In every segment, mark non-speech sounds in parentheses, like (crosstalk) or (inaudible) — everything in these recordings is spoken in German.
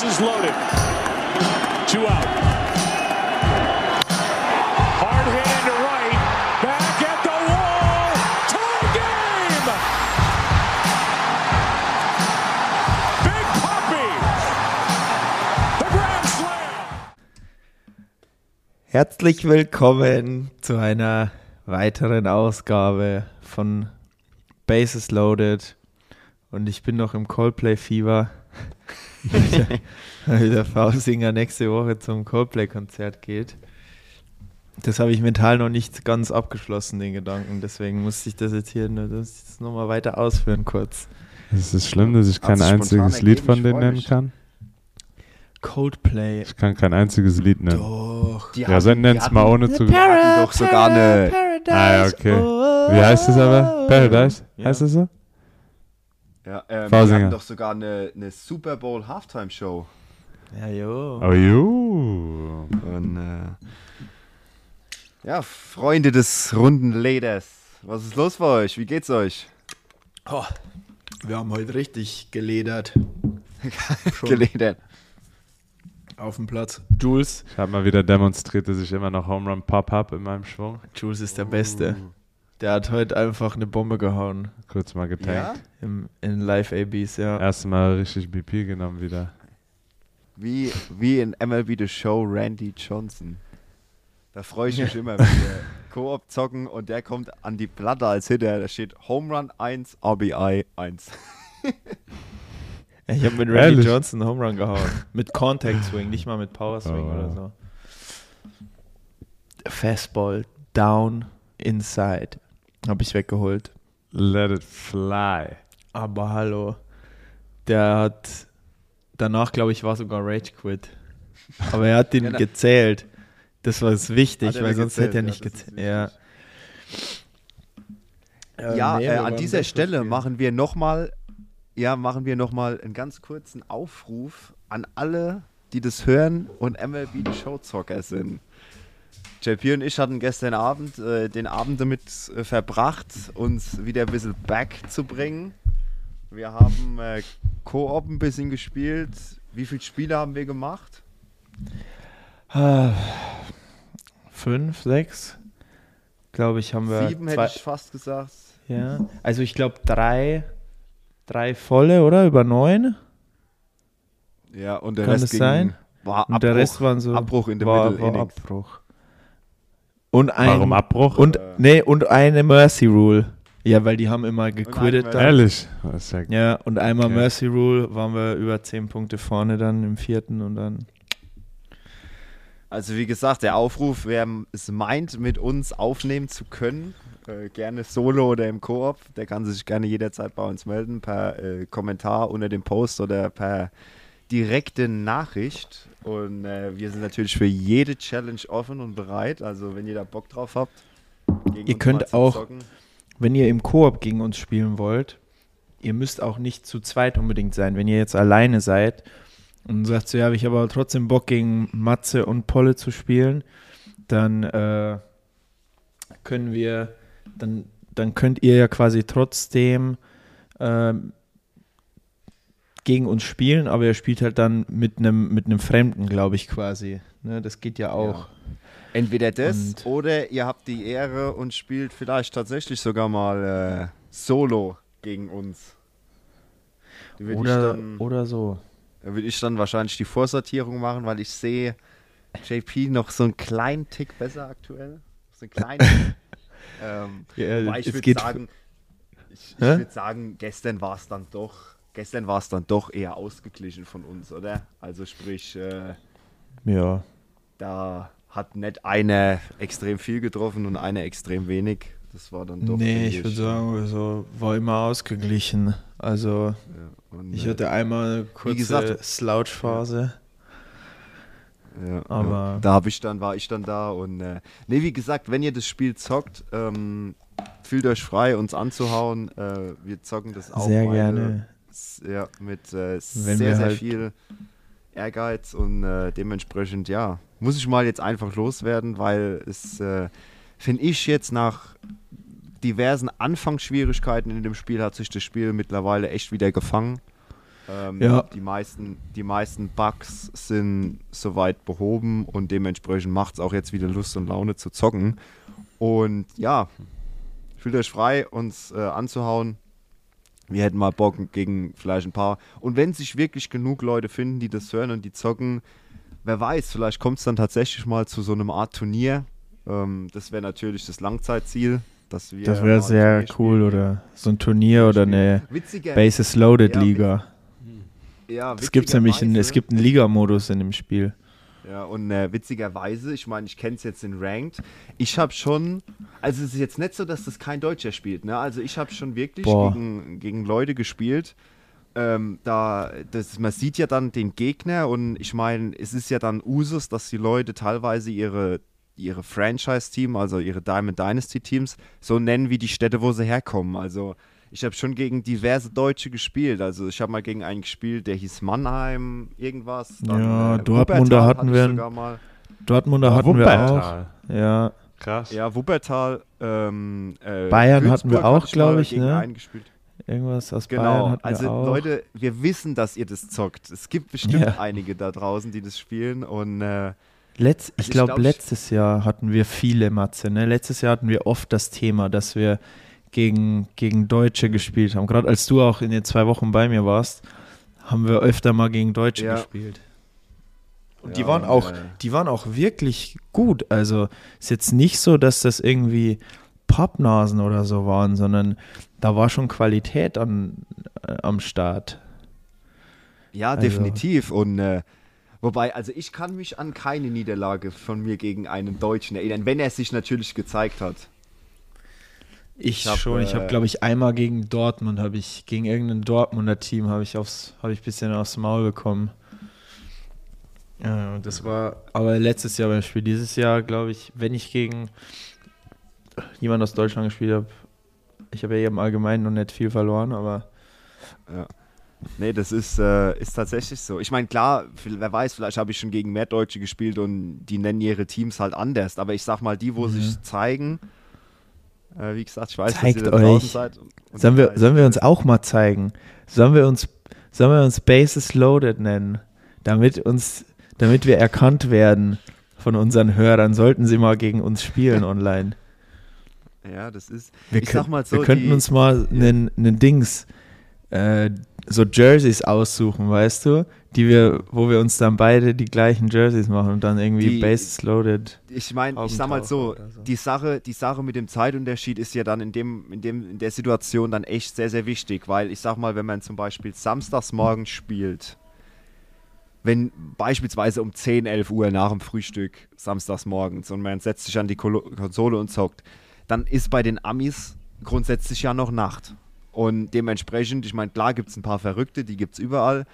Bases loaded. Two out. Hard hit into right. Back at the wall. Tie game. Big Puppy. The Grand Slam. Herzlich willkommen zu einer weiteren Ausgabe von Bases Loaded. Und ich bin noch im Coldplay-Fieber. Weil der V-Singer nächste Woche zum Coldplay-Konzert geht. Das habe ich mental noch nicht ganz abgeschlossen, den Gedanken. Deswegen musste ich das jetzt hier das jetzt nochmal weiter ausführen kurz. Es ist schlimm, dass ich kein spontan einziges Lied von denen nennen kann. Coldplay. Ich kann kein einziges Lied nennen. Doch. Die Ja, dann die nenn's mal ohne zu. Die hatten doch sogar eine. Ah, ja, okay. Wie heißt es aber? Paradise? Ja. Heißt es so? Ja, ähm, V-Singer. hatten doch sogar eine, eine Super Bowl Halftime Show. Ja, jo. Oh, ju. Und äh, ja, Freunde des runden Leders, was ist los bei euch? Wie geht's euch? Oh, wir haben heute richtig geledert. (laughs) Geledert. auf dem Platz. Jules. Ich habe mal wieder demonstriert, dass ich immer noch Home Run Pop habe in meinem Schwung. Jules ist der Beste. Der hat heute einfach eine Bombe gehauen Kurz mal Ja? getankt. im, in Live-ABs, ja. Erst mal richtig BP genommen wieder. Wie, wie in MLB The Show Randy Johnson. Da freue ich mich immer, wenn wir (laughs) Koop zocken und der kommt an die Platte als Hitter. Da steht Home Run 1, RBI 1. Ich habe mit Randy Ehrlich? Johnson einen Home Run gehauen. mit Contact Swing, nicht mal mit Power Swing Oh. oder so. Fastball, down, inside. Habe ich weggeholt. Let it fly. Aber hallo. Der hat. Danach, glaube ich, war sogar Rage Quit. Aber er hat den (laughs) Ja, gezählt. Das war es wichtig, weil sonst hätte er gezählt? nicht Ja, gezählt. Ja. Ja, nee, äh, an dieser Stelle machen wir nochmal, ja, machen wir nochmal einen ganz kurzen Aufruf an alle, die das hören und MLB The Show Zocker sind. JP und ich hatten gestern Abend äh, den Abend damit äh, verbracht, uns wieder ein bisschen back zu bringen. Wir haben äh, Koop ein bisschen gespielt. Wie viele Spiele haben wir gemacht? Ah, Fünf, sechs, glaube ich, haben wir. Sieben zwei, hätte ich fast gesagt. Ja, also ich glaube drei, drei volle, oder? Über neun? Ja, und der Kann Rest es ging, sein? war Und der Abbruch, Rest waren so. Abbruch in der war, Middle war. Abbruch. Und ein, Warum Abbruch? Und, Äh. nee, und eine Mercy Rule. Ja, weil die haben immer gequittet. Ehrlich? Ist ja Ja, und einmal Okay. Mercy Rule waren wir über zehn Punkte vorne dann im vierten und dann. Also wie gesagt, der Aufruf, wer es meint, mit uns aufnehmen zu können, äh, gerne solo oder im Koop, der kann sich gerne jederzeit bei uns melden, per äh, Kommentar unter dem Post oder per direkte Nachricht. Und äh, wir sind natürlich für jede Challenge offen und bereit. Also wenn ihr da Bock drauf habt, Ihr könnt auch- zocken. Wenn ihr im Koop gegen uns spielen wollt, ihr müsst auch nicht zu zweit unbedingt sein. Wenn ihr jetzt alleine seid und sagt so, ja, ich habe aber trotzdem Bock gegen Matze und Polle zu spielen, dann äh, können wir, dann, dann könnt ihr ja quasi trotzdem ähm, gegen uns spielen, aber ihr spielt halt dann mit einem mit einem Fremden, glaube ich, quasi. Ne, das geht ja auch. Entweder das Und- oder ihr habt die Ehre und spielt vielleicht tatsächlich sogar mal äh, solo gegen uns. Oder, dann- oder so. Da würde ich dann wahrscheinlich die Vorsortierung machen, weil ich sehe JP noch so einen kleinen Tick besser aktuell. So einen kleinen. (laughs) ähm, Ja, ich würde sagen, ich, ich würde sagen, gestern war es dann doch, gestern war es dann doch eher ausgeglichen von uns, oder? Also sprich, äh, Ja. da hat nicht einer extrem viel getroffen und einer extrem wenig. Das war dann doch. nee, ich würde sagen, also war immer ausgeglichen. Also Ja, und, ich äh, hatte einmal eine kurze Slouch-Phase. Ja, Aber- ja. da habe ich dann, war ich dann da und äh, nee, wie gesagt, wenn ihr das Spiel zockt, ähm, fühlt euch frei, uns anzuhauen. Äh, wir zocken das auch Sehr beide gerne. Ja, mit äh, sehr, sehr halt- viel Ehrgeiz und äh, dementsprechend, ja, muss ich mal jetzt einfach loswerden, weil es, äh, finde ich jetzt nach diversen Anfangsschwierigkeiten in dem Spiel hat sich das Spiel mittlerweile echt wieder gefangen. Ähm, Ja. die, meisten, die meisten Bugs sind soweit behoben und dementsprechend macht es auch jetzt wieder Lust und Laune zu zocken. Und ja, fühlt euch frei, uns äh, anzuhauen. Wir hätten mal Bock gegen vielleicht ein paar. Und wenn sich wirklich genug Leute finden, die das hören und die zocken, wer weiß, vielleicht kommt es dann tatsächlich mal zu so einem Art Turnier. Ähm, das wäre natürlich das Langzeitziel. Dass wir Das wäre sehr cool oder so ein Turnier oder eine Witziger, Bases Loaded Ja, Liga. ja, Es gibt nämlich in, es gibt einen Liga-Modus in dem Spiel. Ja, und äh, witzigerweise, ich meine, ich kenne es jetzt in Ranked. Ich habe schon, also es ist jetzt nicht so, dass das kein Deutscher spielt, ne? Also ich habe schon wirklich Boah. gegen, gegen Leute gespielt. Ähm, da, das, man sieht ja dann den Gegner und ich meine, es ist ja dann Usus, dass die Leute teilweise ihre, ihre Franchise-Team, also ihre Diamond Dynasty-Teams, so nennen wie die Städte, wo sie herkommen. Also ich habe schon gegen diverse Deutsche gespielt. Also ich habe mal gegen einen gespielt, der hieß Mannheim, irgendwas. Ja, äh, Dortmunder Wuppertal hatten wir sogar mal. Dortmunder hatten wir auch. Wuppertal. Ja, Krass. Ja, Wuppertal. Ähm, äh, Bayern hatten wir Würzburg auch, hatte mal glaub ich, gegen ne? einen gespielt. irgendwas aus Bayern Genau, hatten also wir auch. Leute, wir wissen, dass ihr das zockt. Es gibt bestimmt Ja. einige da draußen, die das spielen und äh, Letz, ich ich glaube, glaub, letztes Jahr hatten wir viele Matze. Ne? Letztes Jahr hatten wir oft das Thema, dass wir gegen, gegen Deutsche gespielt haben. Gerade als du auch in den zwei Wochen bei mir warst, haben wir öfter mal gegen Deutsche Ja. gespielt. Und Ja, die waren auch, äh, die waren auch wirklich gut. Also ist jetzt nicht so, dass das irgendwie Pappnasen oder so waren, sondern da war schon Qualität an, äh, am Start. ja, Also- definitiv. Und äh, wobei, also ich kann mich an keine Niederlage von mir gegen einen Deutschen erinnern, wenn er sich natürlich gezeigt hat. Ich, Ich hab, schon. ich habe, äh, glaube ich, einmal gegen Dortmund, habe ich, gegen irgendein Dortmunder Team, habe ich aufs, habe ich ein bisschen aufs Maul bekommen. Ja, und das war aber letztes Jahr beim Spiel. Dieses Jahr, glaube ich, wenn ich gegen jemand aus Deutschland gespielt habe, ich habe ja im Allgemeinen noch nicht viel verloren, aber Nee, das ist, äh, ist tatsächlich so. Ich meine, klar, wer weiß, vielleicht habe ich schon gegen mehr Deutsche gespielt und die nennen ihre Teams halt anders. Aber ich sag mal, die, wo Mhm. sich zeigen, äh, wie gesagt, ich weiß, Zeigt dass ihr da draußen euch. seid. Und- und sollen wir, sollen wir uns auch mal zeigen? Sollen wir uns, sollen wir uns Bases Loaded nennen? Damit uns, damit wir erkannt werden von unseren Hörern, sollten sie mal gegen uns spielen (laughs) online. Ja, das ist. Wir, ich sag mal so, wir könnten die, uns mal einen einen Dings, äh, so Jerseys aussuchen, weißt du? Die wir, wo wir uns dann beide die gleichen Jerseys machen und dann irgendwie Die- Bases Loaded. Ich meine, ich sag mal so, so. die Sache, die Sache mit dem Zeitunterschied ist ja dann in dem, in dem, in der Situation dann echt sehr, sehr wichtig, weil ich sag mal, wenn man zum Beispiel samstags morgens spielt, wenn beispielsweise um 10, 11 Uhr nach dem Frühstück samstags morgens und man setzt sich an die Konsole und zockt, dann ist bei den Amis grundsätzlich ja noch Nacht. Und dementsprechend, ich meine, klar gibt es ein paar Verrückte, die gibt es überall,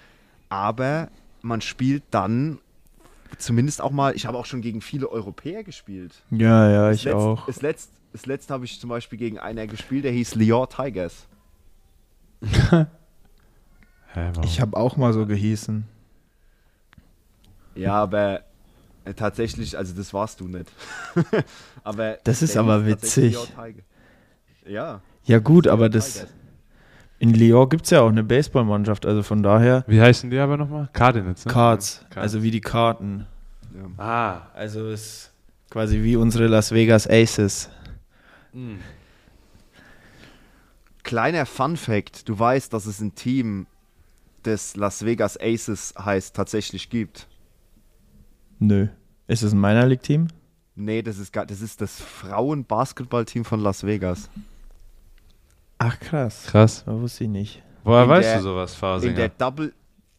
aber man spielt dann zumindest auch mal, ich habe auch schon gegen viele Europäer gespielt. Ja, ja, Das ich letzt- auch. Das letzte das letzt habe ich zum Beispiel gegen einen gespielt, der hieß Lior Tigers. (laughs) Ich habe auch mal so gehießen. Ja, aber äh, tatsächlich, also das warst du nicht. (laughs) aber Das ist aber witzig. Ja. Ja gut, aber das Tigers. In Lyon gibt es ja auch eine Baseballmannschaft, also von daher Wie heißen die aber nochmal? Cardinals, ne? Cards, Cards. also wie die Karten. Ja. Ah. Also ist quasi wie unsere Las Vegas Aces. Hm. Kleiner Fun Fact: Du weißt, dass es ein Team des Las Vegas Aces heißt, tatsächlich gibt. Nö. Ist es ein Minor League Team? Nee, das ist, das ist das Frauen-Basketball-Team von Las Vegas. Ach krass. Krass. Das wusste ich nicht. Woher In weißt der- du sowas, In Fasinger? der Double,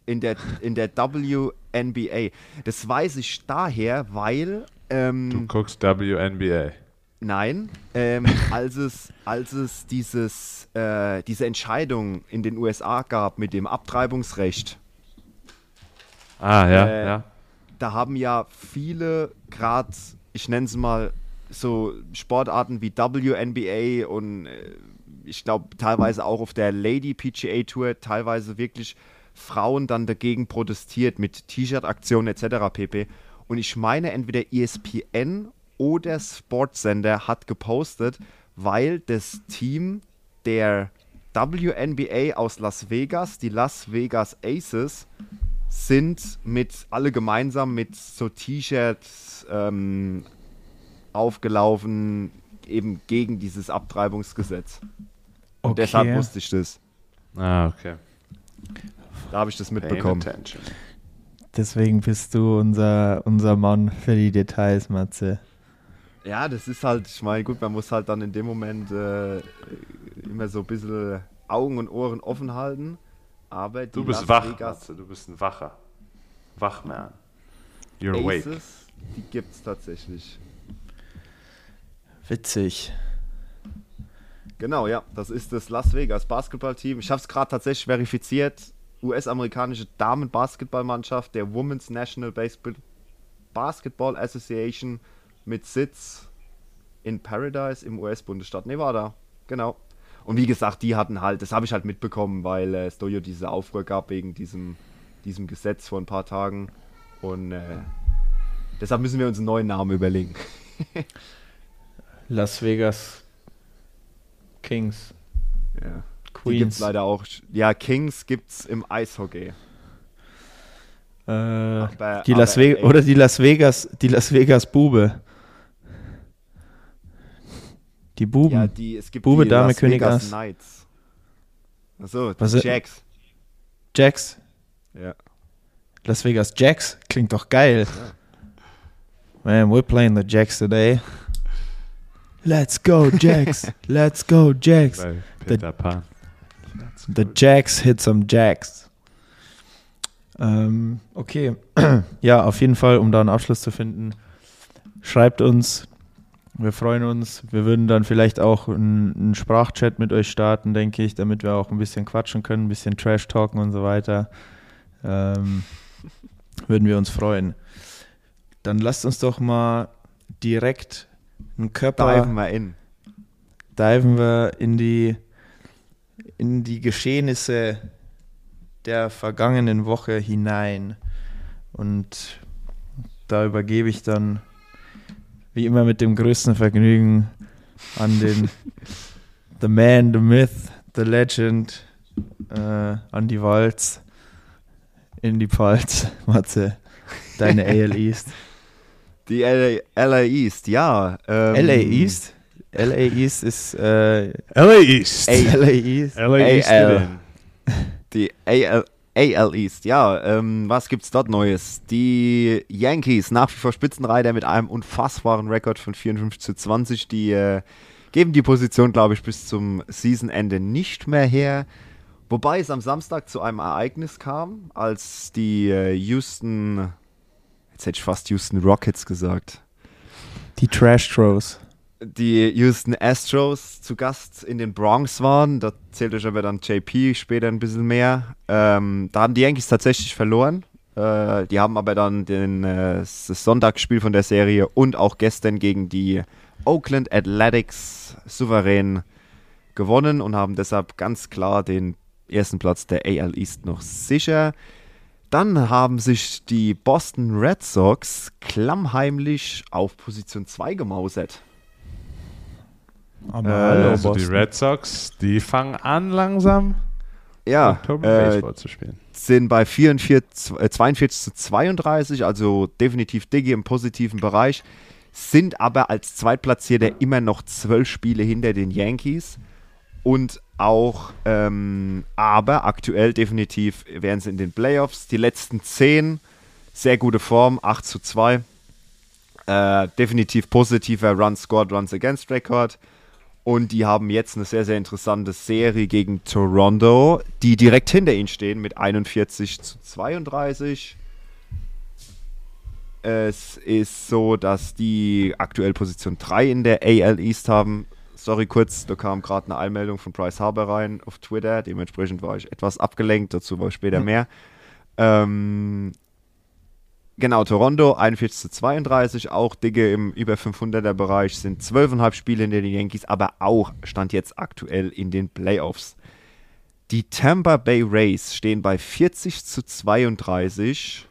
in der, in der WNBA. Das weiß ich daher, weil du ähm, guckst WNBA. nein, ähm, als es, als es dieses, äh, diese Entscheidung in den USA gab mit dem Abtreibungsrecht, Ah, ja, Äh, ja. da haben ja viele gerade, ich nenne es mal so Sportarten wie WNBA und äh, ich glaube teilweise auch auf der Lady PGA Tour teilweise wirklich Frauen dann dagegen protestiert mit T-Shirt-Aktionen etc. pp. Und ich meine, entweder ESPN oder Sportsender hat gepostet, weil das Team der WNBA aus Las Vegas, die Las Vegas Aces, sind mit alle gemeinsam mit so T-Shirts ähm, aufgelaufen, eben gegen dieses Abtreibungsgesetz. Und Okay. deshalb wusste ich das. Ah, okay. Da habe ich das mitbekommen. Deswegen bist du unser, unser Mann für die Details, Matze. Ja, das ist halt, ich meine, gut, man muss halt dann in dem Moment äh, immer so ein bisschen Augen und Ohren offen halten. Aber Du bist Las wach, Vegas Matze, du bist ein Wacher. Wachman. You're awake. Aces, die gibt es tatsächlich. Witzig. Genau, ja, das ist das Las Vegas Basketballteam. Ich habe es gerade tatsächlich verifiziert. US-amerikanische Damen-Basketballmannschaft der Women's National Basketball Association mit Sitz in Paradise im US-Bundesstaat Nevada. Genau. Und wie gesagt, die hatten halt, das habe ich halt mitbekommen, weil äh, ja diese Aufruhr gab wegen diesem, diesem Gesetz vor ein paar Tagen. Und äh, deshalb müssen wir uns einen neuen Namen überlegen. (laughs) Las Vegas Kings. Ja. Die gibt es Queens. leider auch. Ja, Kings gibt es im Eishockey. Äh, Aber- die Las Vegas oder die Las Vegas, die Las Vegas Bube. Die Buben. Ja, die, es gibt Bube, die Dame, Las König, Vegas Ass. Knights. Achso, Was die Jacks. Jacks. Ja. Las Vegas Jacks. Klingt doch geil. Man, we're playing the Jacks today. Let's go, Jacks. (laughs) Let's go, Jacks. Bei Peter Pan. That's The. Jacks hit some Jacks. Ähm, okay. (clears throat) ja, auf jeden Fall, um da einen Abschluss zu finden, schreibt uns. Wir freuen uns. Wir würden dann vielleicht auch einen, einen Sprachchat mit euch starten, denke ich, damit wir auch ein bisschen quatschen können, ein bisschen Trash talken und so weiter. Ähm, würden wir uns freuen. Dann lasst uns doch mal direkt einen Körper Diven wir in. diven wir in die, in die Geschehnisse der vergangenen Woche hinein. Und da übergebe ich dann, wie immer mit dem größten Vergnügen, an den (laughs) The Man, The Myth, The Legend, äh, an die Walz, in die Pfalz, Matze, deine AL East. (laughs) Die LA, LA East, ja. Ähm, LA East? LA East ist äh, LA East. Ey. LA East. LA East. AL. (laughs) Die AL, AL East, ja. Ähm, was gibt's dort Neues? Die Yankees, nach wie vor Spitzenreiter mit einem unfassbaren Rekord von 54 zu 20. Die äh, geben die Position, glaube ich, bis zum Seasonende nicht mehr her. Wobei es am Samstag zu einem Ereignis kam, als die äh, Houston, jetzt hätte ich fast Houston Rockets gesagt, Die Trash Throws. die Houston Astros zu Gast in den Bronx waren. Da zählt euch aber dann JP später ein bisschen mehr. Ähm, da haben die Yankees tatsächlich verloren. Äh, die haben aber dann den, äh, das Sonntagsspiel von der Serie und auch gestern gegen die Oakland Athletics souverän gewonnen und haben deshalb ganz klar den ersten Platz der AL East noch sicher. Dann haben sich die Boston Red Sox klammheimlich auf Position 2 gemausert. Aber Äh, hallo, Also die. Red Sox, die fangen an langsam Ja, äh, Baseball zu spielen. sind bei 44, äh, 42 zu 32, also definitiv Diggi im positiven Bereich, sind aber als Zweitplatzierter immer noch zwölf Spiele hinter den Yankees und auch, ähm, aber aktuell definitiv wären sie in den Playoffs. Die letzten zehn, sehr gute Form, 8 zu 2. Äh, definitiv positiver Run Scored, Runs Against Record. Und die haben jetzt eine sehr, sehr interessante Serie gegen Toronto, die direkt hinter ihnen stehen mit 41 zu 32. Es ist so, dass die aktuell Position 3 in der AL East haben. Sorry kurz, da kam gerade eine Einmeldung von Bryce Harper rein auf Twitter. Dementsprechend war ich etwas abgelenkt, dazu war später mehr. Ähm, Genau, Toronto 41 zu 32, auch Digge im über 500er Bereich, sind 12,5 Spiele hinter den Yankees, aber auch stand jetzt aktuell in den Playoffs. Die Tampa Bay Rays stehen bei 40 zu 32.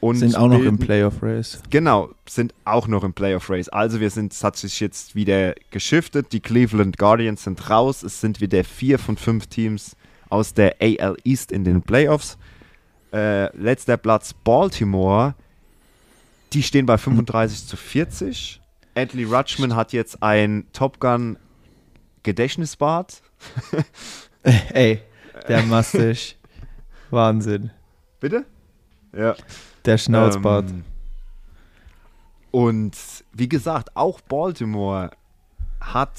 Und Sind auch noch im Playoff Race. Genau, sind auch noch im Playoff Race. Also wir sind, es hat sich jetzt wieder geschiftet. Die Cleveland Guardians sind raus. Es sind wieder vier von fünf Teams aus der AL East in den Playoffs. Äh, letzter Platz Baltimore. Die stehen bei 35 zu 40. Adley Rutschman hat jetzt ein Top Gun Gedächtnisbad. (laughs) Ey, der (laughs) Mastisch. Wahnsinn. Bitte? Ja. Der Schnauzbart. Ähm, und wie gesagt, auch Baltimore hat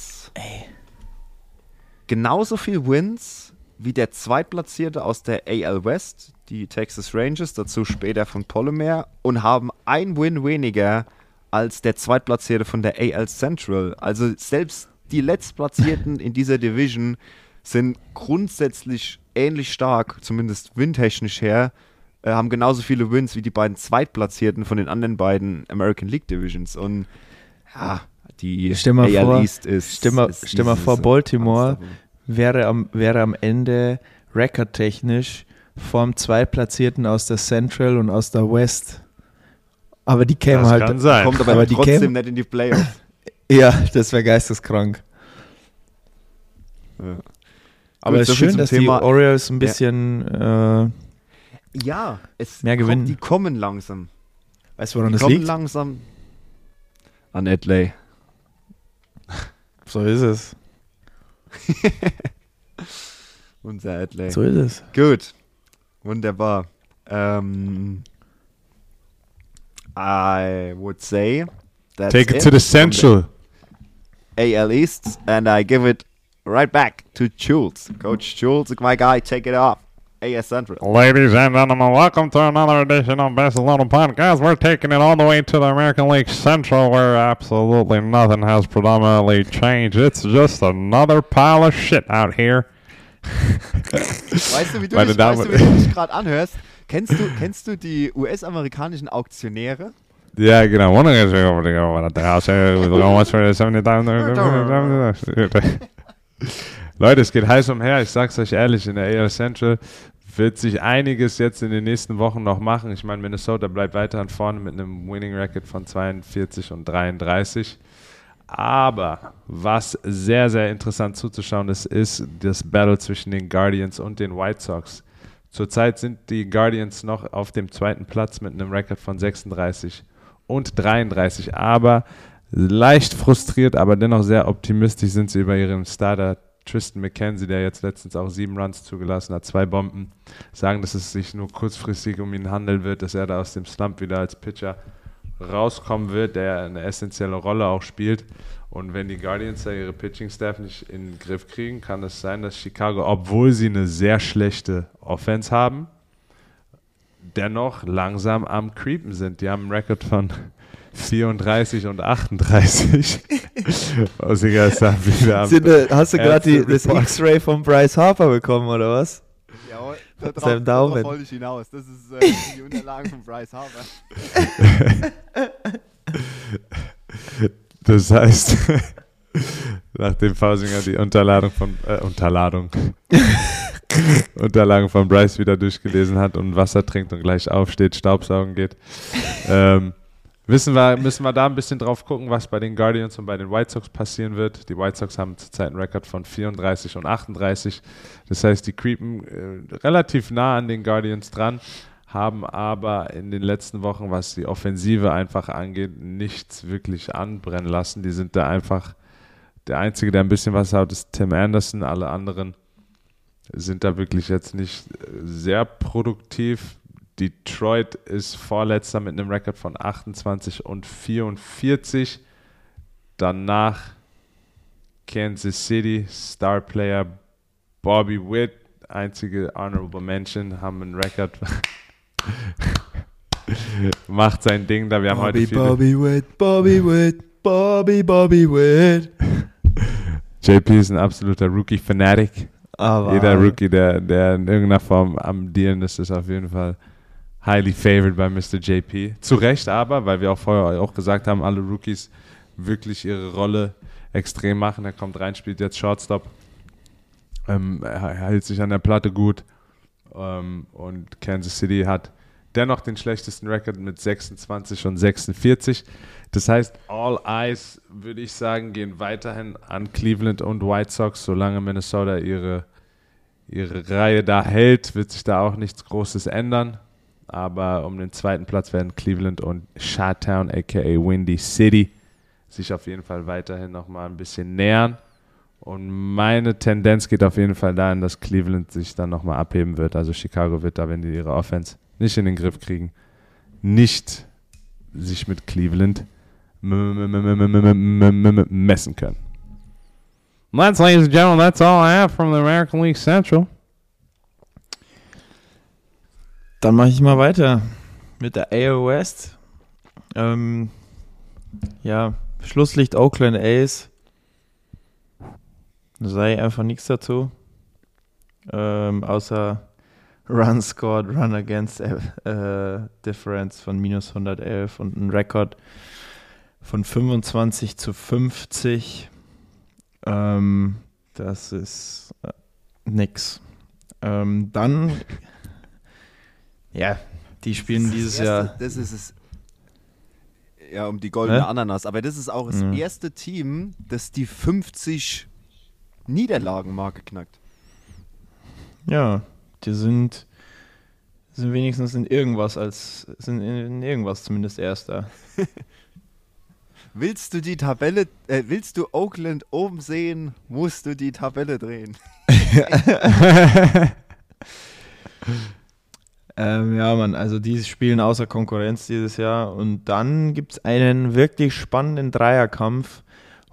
genauso viel Wins wie der Zweitplatzierte aus der AL West, die Texas Rangers, dazu später von Polymer, und haben ein Win weniger als der Zweitplatzierte von der AL Central. Also selbst die Letztplatzierten in dieser Division sind grundsätzlich ähnlich stark, zumindest wintechnisch her, äh, haben genauso viele Wins wie die beiden Zweitplatzierten von den anderen beiden American League Divisions. Und ja, die Stell mal AL vor- East ist. stell mal- ist stell mal vor, Baltimore wäre, am, wäre am Ende rekordtechnisch vorm Zweitplatzierten aus der Central und aus der West. Aber die kämen Das halt. kann sein. Kommt aber, Aber die trotzdem kämen- nicht in die Playoffs. (laughs) Ja, das wäre geisteskrank. Ja. Aber Gut, es ist schön, dass Thema- die Orioles ein bisschen. Äh, Ja, es Mehr kommt, gewinnen. die kommen langsam. weißt du, woran Die das kommen liegt? langsam an Adley. So ist es. (laughs) Unser Adley. So ist es. Gut. Wunderbar. Ähm, I would say that's Take it to the central. the AL East, and I give it right back to Jules. Coach Jules, my guy, take it off. AS Central. Ladies and gentlemen, welcome to another edition of Best Little Podcast. We're taking it all the way to the American League Central, where absolutely nothing has predominantly changed. It's just another pile of shit out here. (laughs) Weißt du, wie du Meine dich, Damen weißt du, wie du (laughs) dich gerade anhörst? Kennst du, kennst du die US-amerikanischen Auktionäre? Ja, genau. One of the guys over there over at the house, how much for the 70,000. Leute, es geht heiß umher. Ich sag's euch ehrlich, in der AL Central wird sich einiges jetzt in den nächsten Wochen noch machen. Ich meine, Minnesota bleibt weiterhin vorne mit einem Winning Record von 42 und 33. Aber was sehr, sehr interessant zuzuschauen ist, ist das Battle zwischen den Guardians und den White Sox. Zurzeit sind die Guardians noch auf dem zweiten Platz mit einem Rekord von 36 und 33, aber leicht frustriert, aber dennoch sehr optimistisch sind sie über ihren Starter Tristan McKenzie, der jetzt letztens auch sieben Runs zugelassen hat, zwei Bomben, sagen, dass es sich nur kurzfristig um ihn handeln wird, dass er da aus dem Slump wieder als Pitcher rauskommen wird, der eine essentielle Rolle auch spielt. Und wenn die Guardians da ihre Pitching-Staff nicht in den Griff kriegen, kann es sein, dass Chicago, obwohl sie eine sehr schlechte Offense haben, dennoch langsam am Creepen sind. Die haben einen Rekord von 34 und 38. (laughs) Aus da wieder am Sind, äh, hast du Er gerade das X-Ray von Bryce Harper bekommen, oder was? Jawohl, Seinem Daumen. wollte ich hinaus. Das ist äh, (laughs) die Unterlagen von Bryce Harper. (laughs) Das heißt, nachdem Fausinger die Unterladung von äh, Unterladung Unterlagen von Bryce wieder durchgelesen hat und Wasser trinkt und gleich aufsteht, Staubsaugen geht, ähm, wissen wir, müssen wir da ein bisschen drauf gucken, was bei den Guardians und bei den White Sox passieren wird. Die White Sox haben zurzeit einen Rekord von 34 und 38. Das heißt, die creepen äh, relativ nah an den Guardians dran, haben aber in den letzten Wochen, was die Offensive einfach angeht, nichts wirklich anbrennen lassen. Die sind da einfach, der Einzige, der ein bisschen was hat, ist Tim Anderson. Alle anderen sind da wirklich jetzt nicht äh, sehr produktiv. Detroit ist vorletzter mit einem Rekord von 28 und 44. Danach Kansas City, Star Player Bobby Witt, einzige Honorable Mention, haben einen Rekord. (laughs) Macht sein Ding da. Wir haben heute viele. Bobby Witt, Bobby Witt, Bobby, Bobby Witt. (laughs) JP ist ein absoluter Rookie-Fanatic. Jeder Rookie, der, der in irgendeiner Form am Dealen ist, ist auf jeden Fall highly favored bei Mr. JP. Zu Recht aber, weil wir auch vorher auch gesagt haben, alle Rookies wirklich ihre Rolle extrem machen. Er kommt rein, spielt jetzt Shortstop. Ähm, er hält sich an der Platte gut. Ähm, und Kansas City hat dennoch den schlechtesten Rekord mit 26 und 46. Das heißt, all eyes, würde ich sagen, gehen weiterhin an Cleveland und White Sox. Solange Minnesota ihre, ihre Reihe da hält, wird sich da auch nichts Großes ändern. Aber um den zweiten Platz werden Cleveland und Shottown, aka Windy City, sich auf jeden Fall weiterhin nochmal ein bisschen nähern. Und meine Tendenz geht auf jeden Fall dahin, dass Cleveland sich dann nochmal abheben wird. Also Chicago wird da, wenn die ihre Offense nicht in den Griff kriegen, nicht sich mit Cleveland messen können. That's, ladies and gentlemen, that's all I have from the American League Central. Dann mache ich mal weiter mit der AO West. Ähm, ja, Schlusslicht Oakland A's. Sei einfach nichts dazu. Ähm, außer Run scored, Run against äh, Difference von minus 111 und ein Rekord von 25 zu 50. Ähm, das ist äh, nix. Ähm, dann, ja, die spielen Das dieses das erste, Jahr. Das ist es. Ja, um die goldene Hä? Ananas. Aber das ist auch das Mhm. erste Team, das die 50 Niederlagenmarke knackt. Ja, die sind, sind wenigstens in irgendwas als, sind in irgendwas zumindest Erster. (laughs) Willst du die Tabelle, äh, willst du Oakland oben sehen, musst du die Tabelle drehen. (laughs) (laughs) Ähm, ja, Mann, also die spielen außer Konkurrenz dieses Jahr. Und dann gibt es einen wirklich spannenden Dreierkampf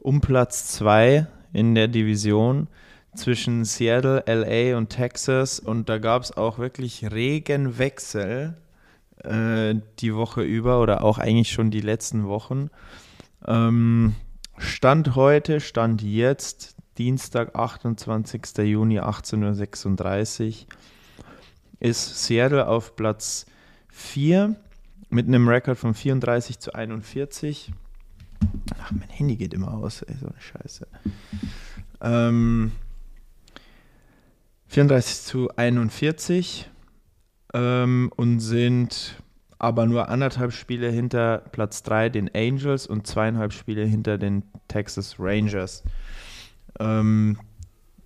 um Platz 2 in der Division zwischen Seattle, LA und Texas. Und da gab es auch wirklich regen Wechsel äh, die Woche über oder auch eigentlich schon die letzten Wochen. Ähm, Stand heute, Stand jetzt, Dienstag, 28. Juni, 18.36 Uhr ist Seattle auf Platz 4 mit einem Rekord von 34 zu 41. Ach, mein Handy geht immer aus, ey, so eine Scheiße. Ähm, 34 zu 41 ähm, und sind aber nur anderthalb Spiele hinter Platz 3, den Angels, und zweieinhalb Spiele hinter den Texas Rangers. Ähm,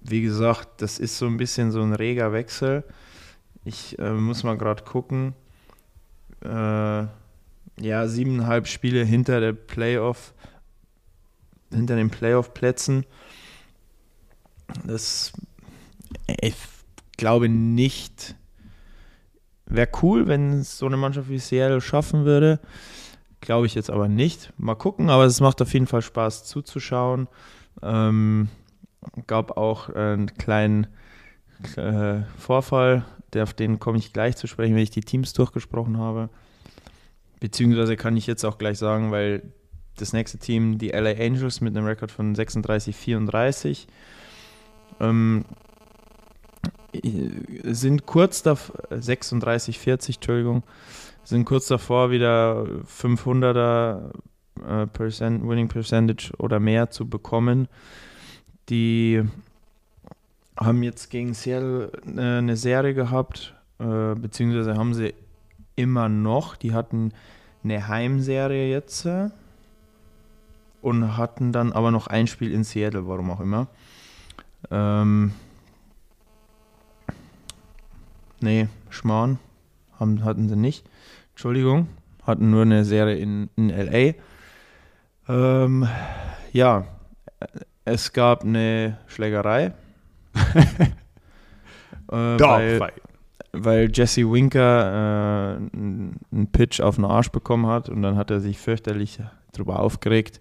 wie gesagt, das ist so ein bisschen so ein reger Wechsel. Ich äh, muss mal gerade gucken. Äh, ja, siebeneinhalb Spiele hinter der Playoff, hinter den Playoff-Plätzen. Das, ich glaube nicht. Wäre cool, wenn es so eine Mannschaft wie Seattle schaffen würde. Glaube ich jetzt aber nicht. Mal gucken, aber es macht auf jeden Fall Spaß zuzuschauen. Ähm, gab auch einen kleinen äh, Vorfall, der, auf den komme ich gleich zu sprechen, wenn ich die Teams durchgesprochen habe. Beziehungsweise kann ich jetzt auch gleich sagen, weil das nächste Team, die LA Angels mit einem Rekord von 36-34, ähm, sind kurz davor, 36-40, Entschuldigung, sind kurz davor wieder 500er äh, Percent, Winning Percentage oder mehr zu bekommen. Die haben jetzt gegen Seattle äh, eine Serie gehabt, äh, beziehungsweise haben sie immer noch. Die hatten eine Heimserie jetzt äh, und hatten dann aber noch ein Spiel in Seattle, warum auch immer. Ähm, nee, Schmarrn haben, hatten sie nicht. Entschuldigung, hatten nur eine Serie in, in LA. Ähm, ja, es gab eine Schlägerei. Äh, weil, weil Jesse Winker äh, einen Pitch auf den Arsch bekommen hat und dann hat er sich fürchterlich drüber aufgeregt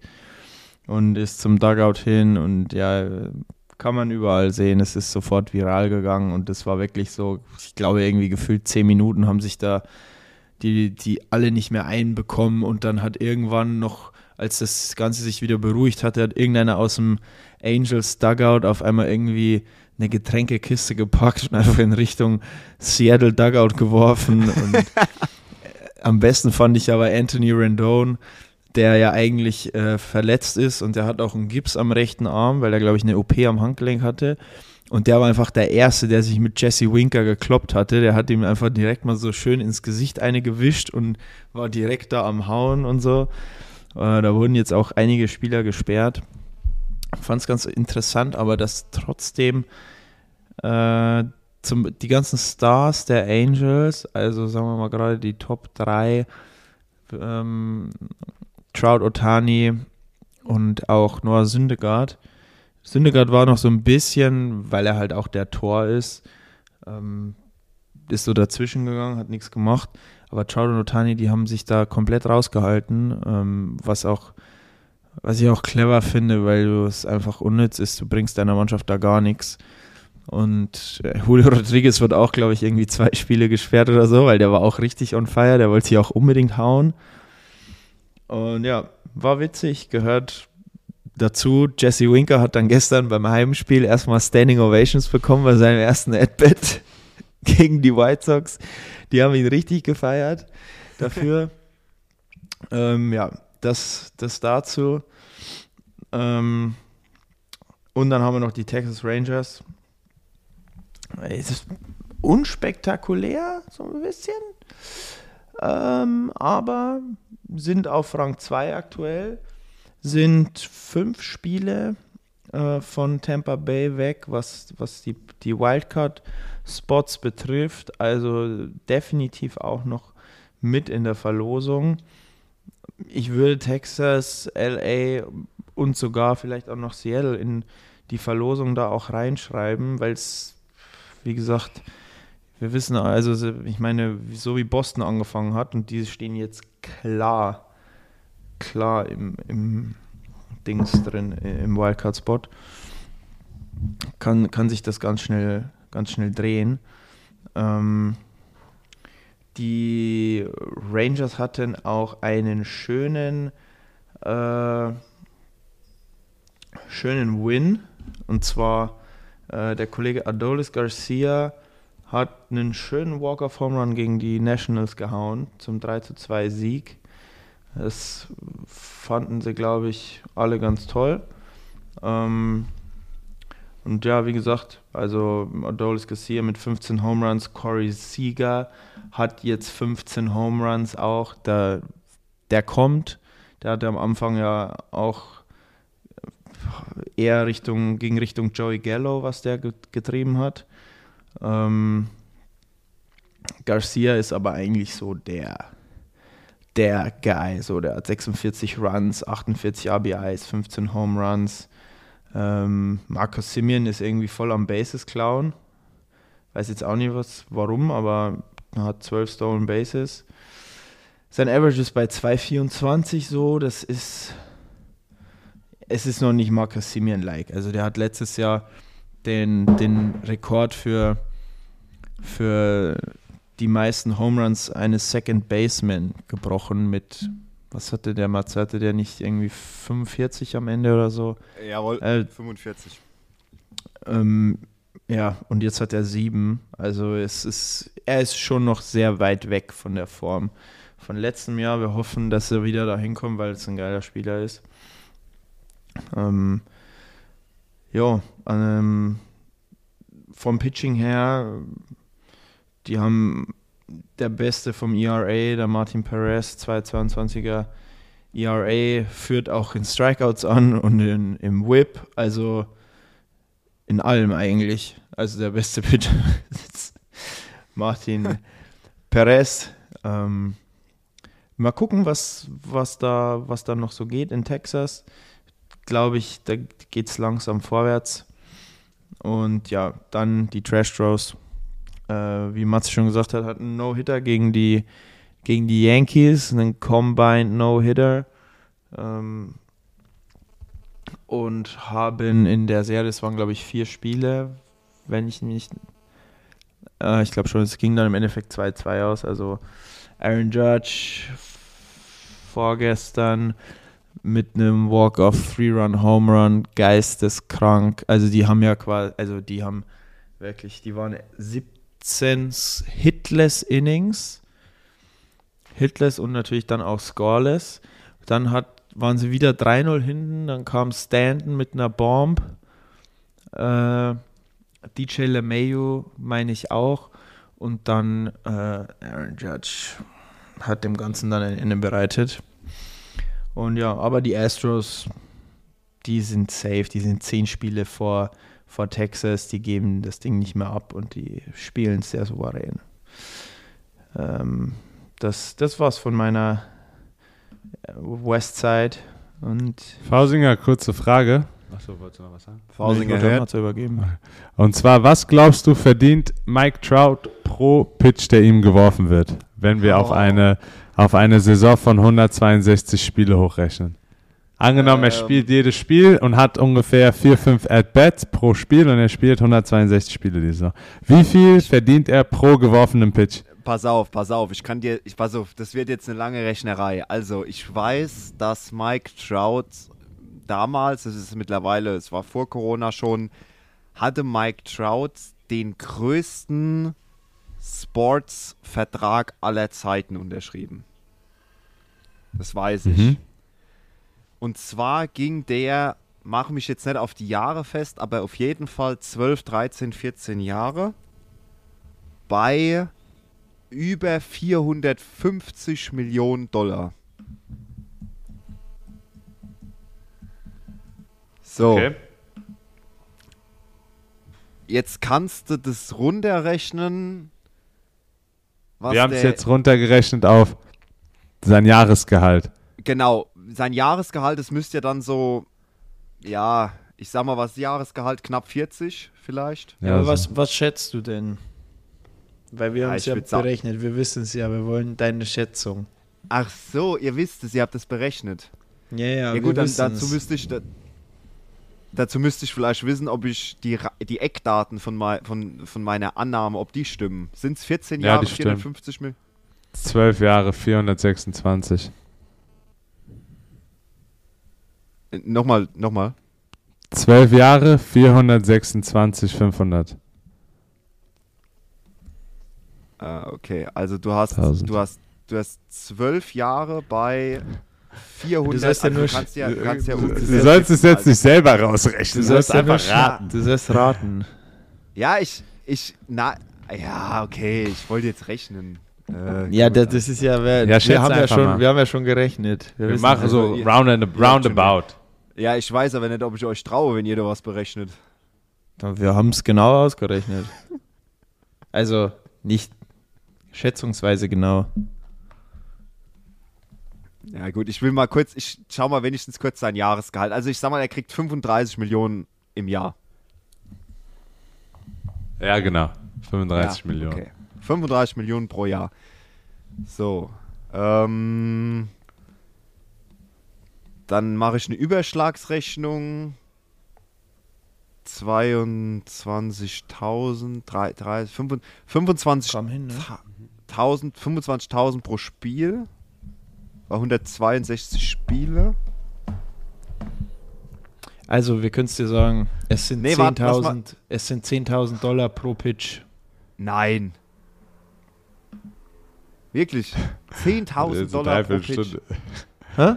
und ist zum Dugout hin und ja, kann man überall sehen, es ist sofort viral gegangen und das war wirklich so, ich glaube irgendwie gefühlt zehn Minuten haben sich da die, die alle nicht mehr einbekommen und dann hat irgendwann noch, als das Ganze sich wieder beruhigt hatte, hat irgendeiner aus dem Angels Dugout auf einmal irgendwie eine Getränkekiste gepackt und einfach in Richtung Seattle Dugout geworfen. Äh, am besten fand ich aber Anthony Rendon, der ja eigentlich äh, verletzt ist und der hat auch einen Gips am rechten Arm, weil er, glaube ich, eine OP am Handgelenk hatte. Und der war einfach der Erste, der sich mit Jesse Winker gekloppt hatte. Der hat ihm einfach direkt mal so schön ins Gesicht eine gewischt und war direkt da am Hauen und so. Äh, da wurden jetzt auch einige Spieler gesperrt. Fand es ganz interessant, aber dass trotzdem äh, zum, die ganzen Stars der Angels, also sagen wir mal gerade die Top 3, ähm, Trout Otani und auch Noah Syndergaard. Syndergaard war noch so ein bisschen, weil er halt auch der Tor ist, ähm, ist so dazwischen gegangen, hat nichts gemacht. Aber Trout und Otani, die haben sich da komplett rausgehalten, ähm, was auch, was ich auch clever finde, weil du es einfach unnütz ist. Du bringst deiner Mannschaft da gar nichts. Und äh, Julio (laughs) Rodriguez wird auch, glaube ich, irgendwie zwei Spiele gesperrt oder so, weil der war auch richtig on fire. Der wollte sich auch unbedingt hauen. Und ja, war witzig, gehört dazu. Jesse Winker hat dann gestern beim Heimspiel erstmal Standing Ovations bekommen bei seinem ersten At-Bat (laughs) gegen die White Sox. Die haben ihn richtig gefeiert dafür. (laughs) ähm, ja, das, das dazu. Ähm, und dann haben wir noch die Texas Rangers. Es ist unspektakulär, so ein bisschen. Ähm, aber sind auf Rang 2 aktuell. Sind fünf Spiele äh, von Tampa Bay weg, was, was die, die Wildcard-Spots betrifft. Also definitiv auch noch mit in der Verlosung. Ich würde Texas, LA und sogar vielleicht auch noch Seattle in die Verlosung da auch reinschreiben, weil es wie gesagt, wir wissen also, ich meine, so wie Boston angefangen hat und die stehen jetzt klar, klar im, im Dings drin, im Wildcard-Spot, kann, kann sich das ganz schnell, ganz schnell drehen. Ähm, die Rangers hatten auch einen schönen, äh, schönen Win und zwar äh, der Kollege Adolis Garcia hat einen schönen Walk-of-Home Run gegen die Nationals gehauen zum 3 zu 2 Sieg. Das fanden sie, glaube ich, alle ganz toll. Ähm, und ja, wie gesagt, also Adolis Garcia mit 15 Home Runs, Corey Seager hat jetzt 15 Home Runs auch. Der, der kommt. Der hatte am Anfang ja auch eher Richtung, ging Richtung Joey Gallo, was der getrieben hat. Ähm, Garcia ist aber eigentlich so der, der Guy. So, der hat 46 Runs, 48 RBIs, 15 Home Runs. Ähm, Marcus Simeon ist irgendwie voll am Bases klauen. Weiß jetzt auch nicht was, warum, aber er hat 12 Stolen Bases. Sein Average ist bei 2,24 so. Das ist es ist noch nicht Marcus Simeon-like. Also der hat letztes Jahr den, den Rekord für, für die meisten Home Runs eines Second Baseman gebrochen mit, was hatte der Matze? Hatte der nicht irgendwie 45 am Ende oder so? Jawohl, äh, 45. Ähm, ja, und jetzt hat er sieben. Also es ist, er ist schon noch sehr weit weg von der Form von letztem Jahr. Wir hoffen, dass er wieder dahin kommt, weil es ein geiler Spieler ist. Ähm, ja, ähm, vom Pitching her, die haben der Beste vom ERA, der Martin Perez, 222er ERA, führt auch in Strikeouts an und in, im Whip, also in allem eigentlich. Also der beste (laughs) Pitcher ist Martin Perez. Ähm, mal gucken, was, was, da, was da noch so geht in Texas glaube ich, da geht es langsam vorwärts. Und ja, dann die Trash Throws. Äh, wie Mats schon gesagt hat, hat einen No-Hitter gegen die, gegen die Yankees, einen Combined No-Hitter. Ähm, und haben in der Serie, das waren glaube ich vier Spiele, wenn ich nicht. Äh, ich glaube schon, es ging dann im Endeffekt 2-2 aus. Also Aaron Judge vorgestern mit einem Walk-off Three-Run-Home Run geisteskrank. Also die haben ja quasi, also die haben wirklich, die waren 17 Hitless Innings. Hitless und natürlich dann auch Scoreless. Dann hat, waren sie wieder 3-0 hinten, dann kam Stanton mit einer Bomb. Äh, DJ LeMayu meine ich auch. Und dann äh, Aaron Judge hat dem Ganzen dann ein Ende bereitet. Und ja, aber die Astros, die sind safe, die sind zehn Spiele vor, vor Texas, die geben das Ding nicht mehr ab und die spielen sehr souverän. Ähm, das, das war's von meiner Westside und Fausinger, kurze Frage. Achso, wolltest du noch was sagen? Fausinger wollte hört. Matze übergeben. Und zwar, was glaubst du verdient Mike Trout pro Pitch, der ihm geworfen wird, wenn wir auf, Oh. eine, auf eine Saison von 162 Spiele hochrechnen? Angenommen, er Ähm. spielt jedes Spiel und hat ungefähr 4, 5 At-Bats pro Spiel und er spielt 162 Spiele die Saison. Wie viel verdient er pro geworfenen Pitch? Pass auf, pass auf, ich kann dir, ich pass auf, das wird jetzt eine lange Rechnerei. Also, ich weiß, dass Mike Trout damals, das ist mittlerweile, es war vor Corona schon, hatte Mike Trout den größten Sports-Vertrag aller Zeiten unterschrieben. Das weiß ich. Mhm. Und zwar ging der, mache mich jetzt nicht auf die Jahre fest, aber auf jeden Fall 12, 13, 14 Jahre bei über 450 Millionen Dollar. So, jetzt kannst du das runterrechnen. Was Wir haben es jetzt runtergerechnet auf sein Jahresgehalt. Genau, sein Jahresgehalt, das müsste ja dann so, ja, ich sag mal, was Jahresgehalt knapp 40 vielleicht. Ja, aber so. was, was schätzt du denn? Weil wir Ja, haben es ja berechnet, wir wissen es ja, wir wollen deine Schätzung. Ach so, ihr wisst es, ihr habt es berechnet. Ja, ja, Ja, wir gut, dann, dazu müsste ich da, dazu müsste ich vielleicht wissen, ob ich die, die Eckdaten von, mei, von, von meiner Annahme, ob die stimmen. Sind es 14 Ja, Jahre, die stimmen. 450 Millionen? 12 Jahre, 426. Äh, Nochmal, nochmal. 12 Jahre, 426, 500. Ah, okay, also du hast, 1000. du hast, du hast 12 Jahre bei 400. Du sollst ja also nur du kannst ja, du kannst ja du- Du sollst es jetzt nicht selber rausrechnen. Du Du sollst sollst ja nur einfach raten. Du sollst raten. Ja, ich, ich, na, ja, okay, ich wollte jetzt rechnen. Äh, Ja, das, das ist ja, wir, Ja, wir, haben ja schon, mal. wir haben ja schon gerechnet. Wir wissen machen also, so round and, roundabout. Ja, ich weiß aber nicht, ob ich euch traue, wenn ihr da was berechnet. Wir haben es genau ausgerechnet. Also nicht schätzungsweise genau. Ja, gut, ich will mal kurz, ich schau mal wenigstens kurz sein Jahresgehalt. Also ich sag mal, er kriegt 35 Millionen im Jahr. Ja, genau. 35 ja, Millionen. Okay. 35 Millionen pro Jahr. So. Ähm, dann mache ich eine Überschlagsrechnung. 22.000, 3, 3, 25, Komm hin, ne? 1000, 25.000 pro Spiel. Bei 162 Spiele. Also wir können es dir sagen, es sind Nee, warte, lass 10.000 es sind 10.000 Dollar pro Pitch. Nein. Wirklich? 10.000 Jetzt eine Dollar pro Pitch. (laughs) Hä?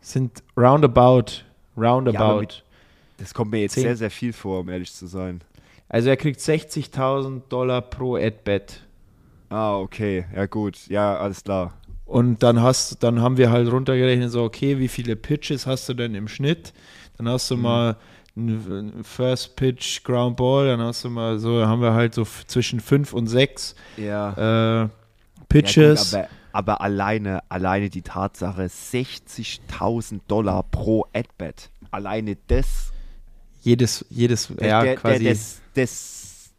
Sind roundabout, Ja, roundabout. mit- Das kommt mir jetzt Zehn- sehr, sehr viel vor, um ehrlich zu sein. Also er kriegt 60.000 Dollar pro Ad-Bet. Ah, okay. Ja, gut. Ja, alles klar. Und dann hast, dann haben wir halt runtergerechnet, so, okay, wie viele Pitches hast du denn im Schnitt? Dann hast du Mhm. mal einen First Pitch Ground Ball, dann hast du mal so, haben wir halt so zwischen fünf und sechs Ja. äh, Pitches. Ja, gut, aber, aber alleine, alleine die Tatsache, 60.000 Dollar pro Adbet. Alleine das. Jedes, jedes, ja, der, quasi. Der, das, das,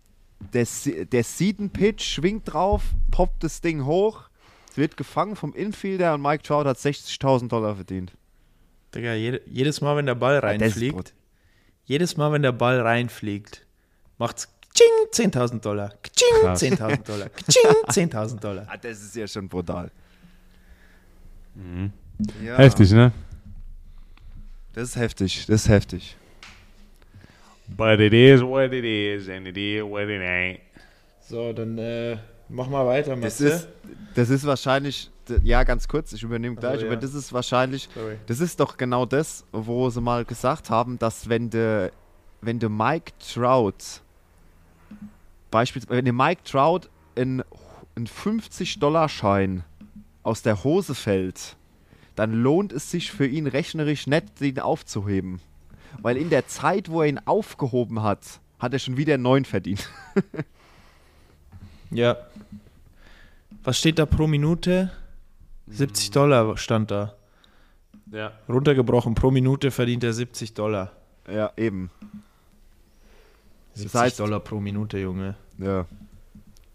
das, der Season-Pitch schwingt drauf, poppt das Ding hoch. Wird gefangen vom Infielder und Mike Trout hat 60.000 Dollar verdient. Digga, jede, jedes Mal, wenn der Ball Ja, reinfliegt, brut- jedes Mal, wenn der Ball reinfliegt, macht's Kching, 10.000 Dollar. Kching, Krass. 10.000 Dollar. Kching, (laughs) 10.000 Dollar. Ah, das ist ja schon brutal. Ja, Heftig, ne? Das ist heftig, das ist heftig. But it is what it is and it is what it ain't. So, dann äh, mach mal weiter, Das Matze. ist, das ist wahrscheinlich, ja, ganz kurz, ich übernehme gleich, ja. aber das ist wahrscheinlich, Sorry. das ist doch genau das, wo sie mal gesagt haben, dass wenn du wenn du Mike Trout beispielsweise, wenn der Mike Trout in ein 50-Dollar-Schein aus der Hose fällt, dann lohnt es sich für ihn rechnerisch nicht, den aufzuheben. Weil in der Zeit, wo er ihn aufgehoben hat, hat er schon wieder einen neuen verdient. (laughs) Ja. Was steht da pro Minute? 70 Dollar stand da. Ja. Runtergebrochen, pro Minute verdient er 70 Dollar. ja, eben. 70 heißt- Dollar pro Minute, Junge. Ja.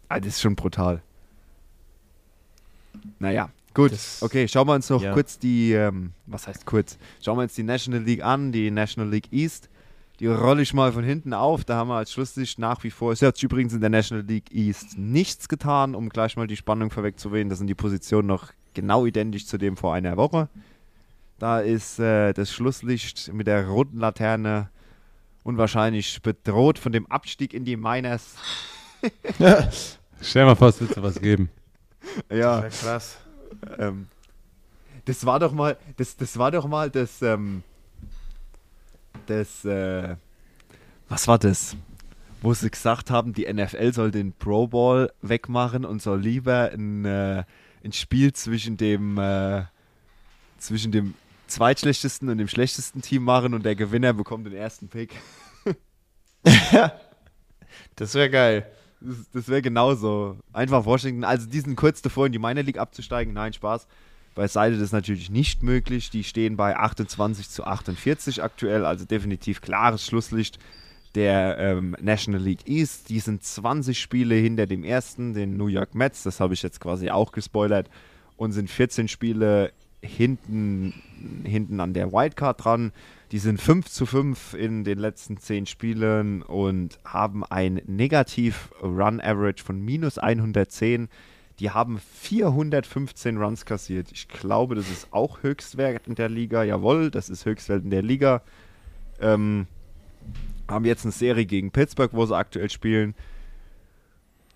Ah, das ist schon brutal. Naja, gut. Das- okay, schauen wir uns noch ja. kurz die, ähm, was heißt kurz? Schauen wir uns die National League an, die National League East. Die rolle ich mal von hinten auf. Da haben wir als Schlusslicht nach wie vor. Es hat sich übrigens in der National League East nichts getan, um gleich mal die Spannung vorwegzuwählen. Da sind die Positionen noch genau identisch zu dem vor einer Woche. Da ist äh, das Schlusslicht mit der roten Laterne unwahrscheinlich bedroht von dem Abstieg in die Miners. (laughs) Stell dir mal vor, es wird sowas geben. Ja, Ja, krass. Ähm, das war doch mal, das, das war doch mal das, ähm, das, äh, was war das? Wo sie gesagt haben, die NFL soll den Pro Bowl wegmachen und soll lieber ein, äh, ein Spiel zwischen dem, äh, zwischen dem zweitschlechtesten und dem schlechtesten Team machen und der Gewinner bekommt den ersten Pick. (laughs) Das wäre geil. Das, das wäre genauso. Einfach Washington, also die sind kurz davor, in die Minor League abzusteigen. Nein, Spaß. Bei Seide das ist natürlich nicht möglich. Die stehen bei 28 zu 48 aktuell, also definitiv klares Schlusslicht der ähm, National League East. Die sind 20 Spiele hinter dem ersten, den New York Mets. Das habe ich jetzt quasi auch gespoilert. Und sind 14 Spiele hinten, hinten an der Wildcard dran. Die sind 5 zu 5 in den letzten 10 Spielen und haben ein Negativ-Run-Average von minus 110. Die haben 415 Runs kassiert. Ich glaube, das ist auch Höchstwert in der Liga. Jawohl, das ist Höchstwert in der Liga. Ähm, haben jetzt eine Serie gegen Pittsburgh, wo sie aktuell spielen.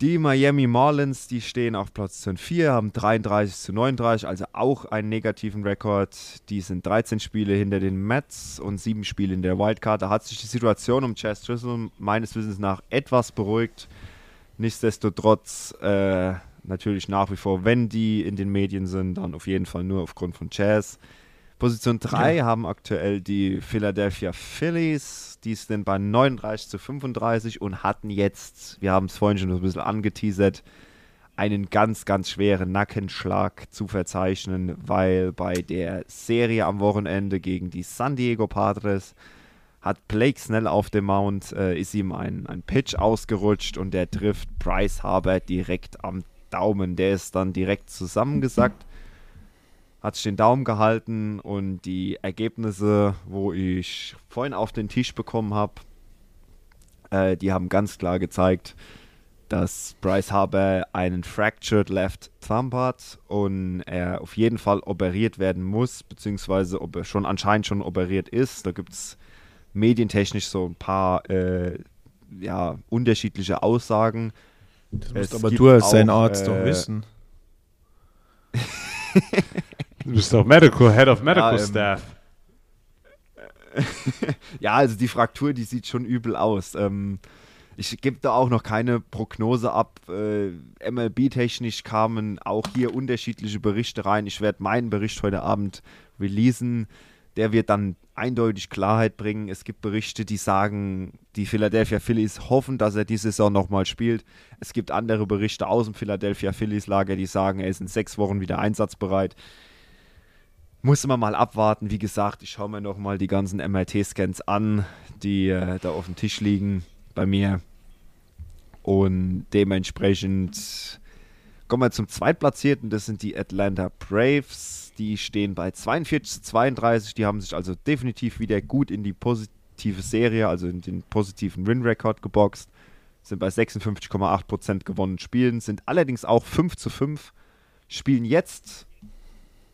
Die Miami Marlins, die stehen auf Platz 10 4, haben 33 zu 39, also auch einen negativen Rekord. Die sind 13 Spiele hinter den Mets und 7 Spiele in der Wildcard. Da hat sich die Situation um Chess Chisholm meines Wissens nach etwas beruhigt. Nichtsdestotrotz äh, natürlich nach wie vor, wenn die in den Medien sind, dann auf jeden Fall nur aufgrund von Jazz. Position 3 haben aktuell die Philadelphia Phillies. Die sind bei 39 zu 35 und hatten jetzt, wir haben es vorhin schon so ein bisschen angeteasert, einen ganz, ganz schweren Nackenschlag zu verzeichnen, weil bei der Serie am Wochenende gegen die San Diego Padres hat Blake Snell auf dem Mount, äh, ist ihm ein, ein Pitch ausgerutscht und der trifft Bryce Harper direkt am Daumen. Der ist dann direkt zusammengesackt hat sich den Daumen gehalten und die Ergebnisse, wo ich vorhin auf den Tisch bekommen habe, äh, die haben ganz klar gezeigt, dass Bryce Harper einen Fractured Left Thumb hat und er auf jeden Fall operiert werden muss, beziehungsweise ob er schon anscheinend schon operiert ist. Da gibt es medientechnisch so ein paar äh, ja, unterschiedliche Aussagen. Das Es musst aber gibt du als sein Arzt doch äh, wissen. (laughs) Du bist doch Medical, Head of Medical Ja, ähm, Staff. (laughs) Ja, also die Fraktur, die sieht schon übel aus. Ähm, ich gebe da auch noch keine Prognose ab. Äh, MLB-technisch kamen auch hier unterschiedliche Berichte rein. Ich werde meinen Bericht heute Abend releasen. Der wird dann eindeutig Klarheit bringen. Es gibt Berichte, die sagen, die Philadelphia Phillies hoffen, dass er diese Saison nochmal spielt. Es gibt andere Berichte aus dem Philadelphia Phillies-Lager, die sagen, er ist in sechs Wochen wieder einsatzbereit. Muss man mal abwarten. Wie gesagt, ich schaue mir nochmal die ganzen MRT-Scans an, die äh, da auf dem Tisch liegen bei mir. Und dementsprechend kommen wir zum Zweitplatzierten. Das sind die Atlanta Braves. Die stehen bei 42 zu 32. Die haben sich also definitiv wieder gut in die positive Serie, also in den positiven Win-Record geboxt. Sind bei 56,8% gewonnenen Spielen. Sind allerdings auch 5 zu 5. Spielen jetzt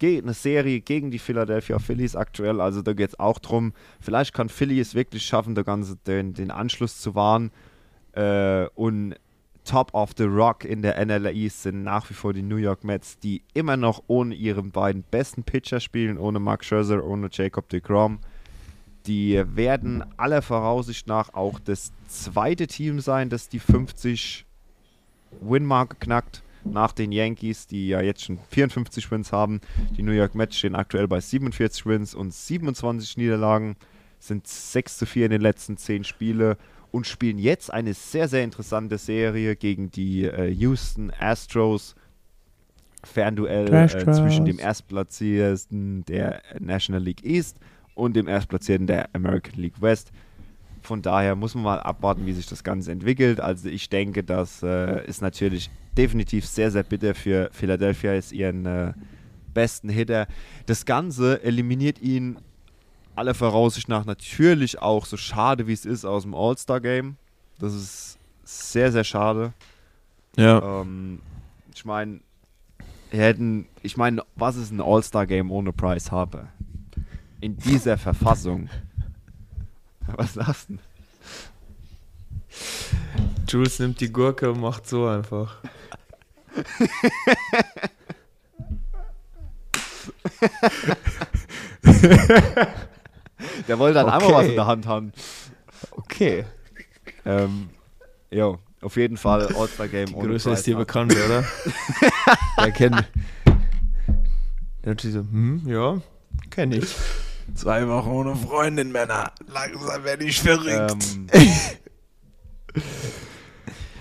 eine Serie gegen die Philadelphia Phillies aktuell. Also da geht es auch drum, vielleicht kann Philly es wirklich schaffen, der ganze, den, den Anschluss zu wahren. Äh, und Top of the Rock in der NL East sind nach wie vor die New York Mets, die immer noch ohne ihren beiden besten Pitcher spielen, ohne Mark Scherzer, ohne Jacob deGrom. die werden aller Voraussicht nach auch das zweite Team sein, das die 50 Win-Marke knackt. Nach den Yankees, die ja jetzt schon 54 Wins haben. Die New York Mets stehen aktuell bei 47 Wins und 27 Niederlagen. Sind 6 zu 4 in den letzten 10 Spiele und spielen jetzt eine sehr, sehr interessante Serie gegen die äh, Houston Astros. Fernduell äh, zwischen dem Erstplatzierten der National League East und dem Erstplatzierten der American League West. Von daher muss man mal abwarten, wie sich das Ganze entwickelt. Also ich denke, das äh, ist natürlich definitiv sehr, sehr bitter für Philadelphia, ist ihren äh, besten Hitter. Das Ganze eliminiert ihn aller Voraussicht nach natürlich auch, so schade wie es ist, aus dem All-Star-Game. Das ist sehr, sehr schade. Ja. Ähm, ich meine, hätten, ich meine, was ist ein All-Star-Game ohne Price Harper? In dieser Verfassung. (laughs) Was lachst du? Jules nimmt die Gurke und macht so einfach. (laughs) Der wollte dann einmal Okay. was in der Hand haben. Okay. Ähm, jo, auf jeden Fall All-Star-Game Die Größe ist dir bekannt, oder? (laughs) Der kennt. Natürlich so, hm, ja, kenne ich. Zwei Wochen ohne Freundin, Männer. Langsam werde ich verrückt. Ähm,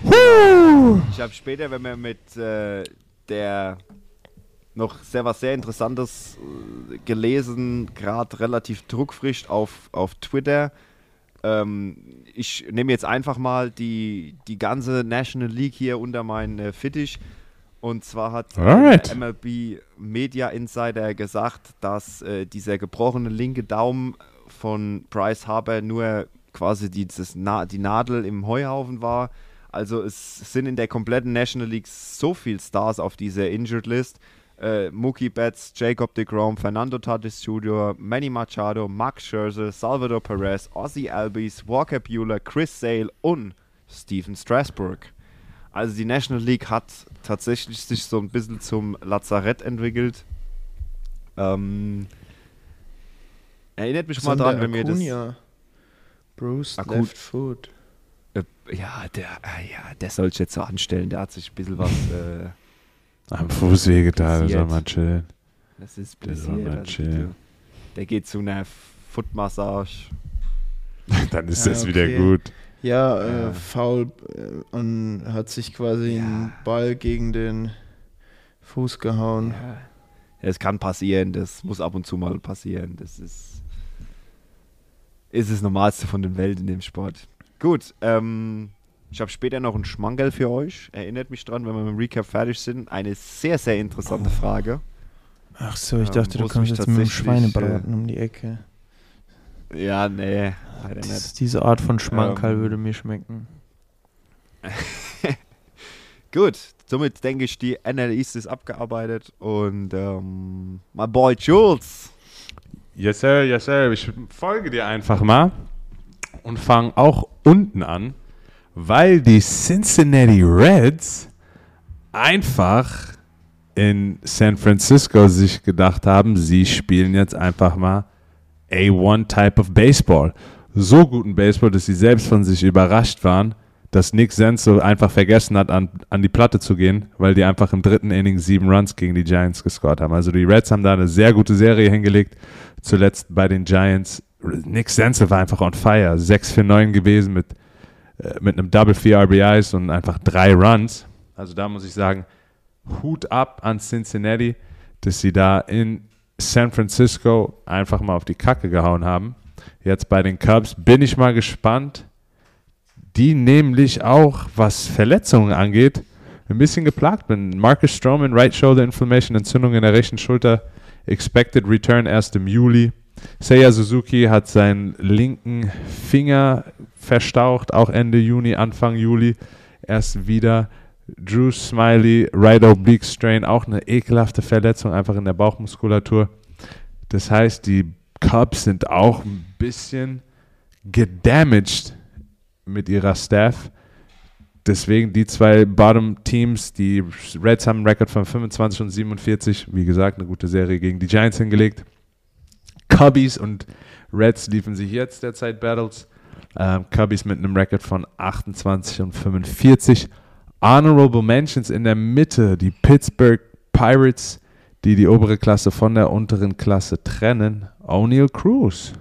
(laughs) ich habe später, wenn wir mit äh, der noch sehr was sehr Interessantes äh, gelesen, gerade relativ druckfrisch auf, auf Twitter. Ähm, ich nehme jetzt einfach mal die, die ganze National League hier unter meinen äh, Fittich. Und zwar hat Alright. der MLB Media Insider gesagt, dass äh, dieser gebrochene linke Daumen von Bryce Harper nur quasi dieses Na die Nadel im Heuhaufen war. Also es sind in der kompletten National League so viele Stars auf dieser Injured List. Äh, Mookie Betts, Jacob deGrom, Fernando Tatis Jr., Manny Machado, Max Scherzer, Salvador Perez, Ozzy Albies, Walker Bueller, Chris Sale und Steven Strasburg. Also die National League hat tatsächlich sich so ein bisschen zum Lazarett entwickelt. Ähm, erinnert mich mal dran, wenn wir das... Bruce Acu- Left Foot. Äh, ja, der, äh, ja, der soll sich jetzt so anstellen. Der hat sich ein bisschen was. Äh, Am Fuß wehgetan, soll man chillen. das ist Der mal also chillen. bitte. Der geht zu einer Footmassage. (laughs) Dann ist Ja, das wieder okay. gut. Ja, äh, faul äh, und hat sich quasi Ja. einen Ball gegen den Fuß gehauen. Ja. Es kann passieren, das muss ab und zu mal passieren. Das ist, ist das Normalste von den Welt in dem Sport. Gut, ähm, ich habe später noch ein Schmankerl für euch. Erinnert mich dran, wenn wir mit dem Recap fertig sind. Eine sehr, sehr interessante Frage. Ach so, ich Ähm, dachte, wo du kommst jetzt mit dem Schweinebraten um die Ecke. Ja, nee. Das, diese Art von Schmankerl Ähm, würde mir schmecken. (laughs) Gut, somit denke ich, die NL East ist abgearbeitet und ähm, my boy Jules. Yes, sir, yes, sir. Ich folge dir einfach mal und fange auch unten an, weil die Cincinnati Reds einfach in San Francisco sich gedacht haben, sie spielen jetzt einfach mal A1 Type of Baseball. So guten Baseball, dass sie selbst von sich überrascht waren, dass Nick Senso einfach vergessen hat, an, an die Platte zu gehen, weil die einfach im dritten Inning sieben Runs gegen die Giants gescored haben. Also die Reds haben da eine sehr gute Serie hingelegt. Zuletzt bei den Giants. Nick Senso war einfach on fire. 6 für 9 gewesen mit, äh, mit einem Double 4 RBIs und einfach drei Runs. Also da muss ich sagen, Hut ab an Cincinnati, dass sie da in San Francisco einfach mal auf die Kacke gehauen haben. Jetzt bei den Cubs bin ich mal gespannt. Die nämlich auch, was Verletzungen angeht, ein bisschen geplagt bin. Marcus Stroman, Right Shoulder Inflammation, Entzündung in der rechten Schulter, Expected Return erst im Juli. Seiya Suzuki hat seinen linken Finger verstaucht, auch Ende Juni, Anfang Juli erst wieder. Drew Smiley, Right Oblique Strain, auch eine ekelhafte Verletzung, einfach in der Bauchmuskulatur. Das heißt, die Cubs sind auch ein bisschen gedamaged mit ihrer Staff. Deswegen die zwei Bottom-Teams, die Reds haben einen Rekord von 25 und 47. Wie gesagt, eine gute Serie gegen die Giants hingelegt. Cubbies und Reds liefen sich jetzt derzeit Battles. Ähm, Cubbies mit einem Record von 28 und 45. Honorable Mentions in der Mitte, die Pittsburgh Pirates, die die obere Klasse von der unteren Klasse trennen. O'Neill Cruz.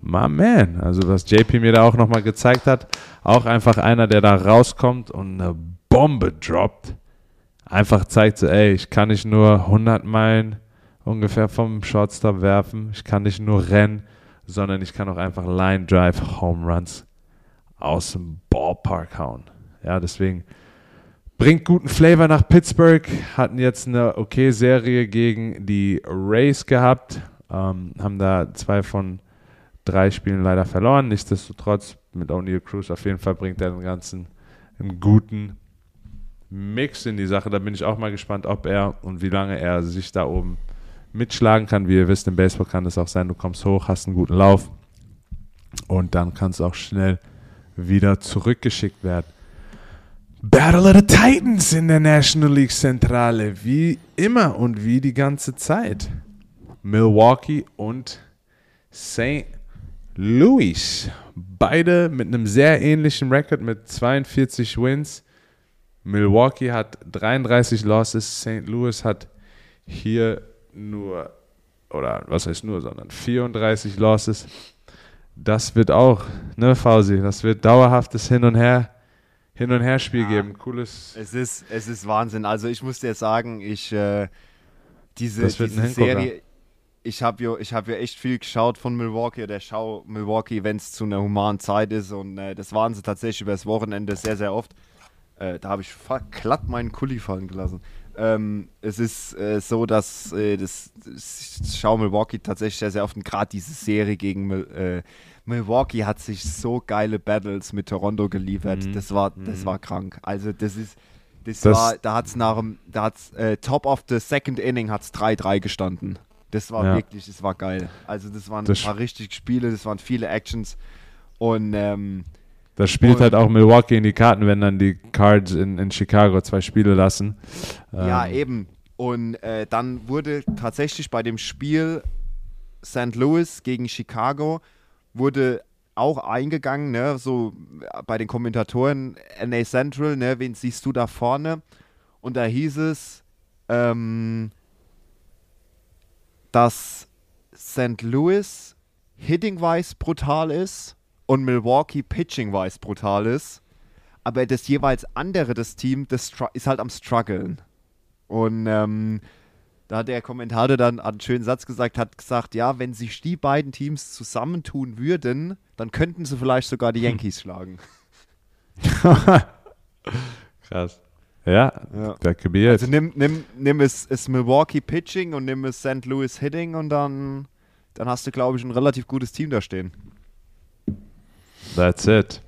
My man. Also was JP mir da auch nochmal gezeigt hat, auch einfach einer, der da rauskommt und eine Bombe droppt. Einfach zeigt so, ey, ich kann nicht nur 100 Meilen ungefähr vom Shortstop werfen, ich kann nicht nur rennen, sondern ich kann auch einfach Line Drive Home Runs aus dem Ballpark hauen. Ja, deswegen bringt guten Flavor nach Pittsburgh, hatten jetzt eine okay Serie gegen die Rays gehabt, ähm, haben da zwei von drei Spielen leider verloren. Nichtsdestotrotz mit O'Neill Cruz auf jeden Fall bringt er den ganzen einen guten Mix in die Sache. Da bin ich auch mal gespannt, ob er und wie lange er sich da oben mitschlagen kann. Wie ihr wisst, im Baseball kann es auch sein, du kommst hoch, hast einen guten Lauf und dann kann es auch schnell wieder zurückgeschickt werden. Battle of the Titans in der National League Zentrale, wie immer und wie die ganze Zeit. Milwaukee und St. Louis. Beide mit einem sehr ähnlichen Record mit 42 Wins. Milwaukee hat 33 Losses, St. Louis hat hier nur, oder was heißt nur, sondern 34 Losses. Das wird auch, ne, Fausi, das wird dauerhaftes Hin und Her, Hin und Her Spiel geben. Cooles. Es ist, es ist Wahnsinn. Also ich muss dir sagen, ich äh, diese, diese. Serie, ich habe ja, ich hab ja echt viel geschaut von Milwaukee. Der schau Milwaukee, wenn es zu einer humanen Zeit ist. Und äh, das waren sie tatsächlich über das Wochenende sehr, sehr oft. Äh, da habe ich glatt meinen Kuli fallen gelassen. Ähm, es ist äh, so, dass äh, das, das ich schaue Milwaukee tatsächlich sehr, sehr oft. Und gerade diese Serie gegen äh, Milwaukee hat sich so geile Battles mit Toronto geliefert. Mhm. Das war, das war krank. Also das ist, das, Das- war, da hat es nach dem, da hat's, äh, Top of the Second Inning hat es 3-3 gestanden. Das war Ja. wirklich, das war geil. Also das waren Das- ein paar richtige Spiele, das waren viele Actions. Und ähm, Das spielt Und- halt auch Milwaukee in die Karten, wenn dann die Cards in, in Chicago zwei Spiele lassen. Ja, Ähm, eben. Und äh, dann wurde tatsächlich bei dem Spiel St. Louis gegen Chicago wurde auch eingegangen, ne, so bei den Kommentatoren NA Central, ne, wen siehst du da vorne? Und da hieß es, ähm, dass St. Louis hitting-wise brutal ist und Milwaukee pitching-wise brutal ist. Aber das jeweils andere, das Team, das ist halt am struggeln. Und ähm, da hat der Kommentator dann einen schönen Satz gesagt, hat gesagt, ja, wenn sich die beiden Teams zusammentun würden, dann könnten sie vielleicht sogar die (laughs) Yankees schlagen. (laughs) Krass. Ja, Ja. der Kabir. Also nimm, nimm, nimm es, es Milwaukee Pitching und nimm es St. Louis Hitting und dann, dann hast du, glaube ich, ein relativ gutes Team da stehen. That's it.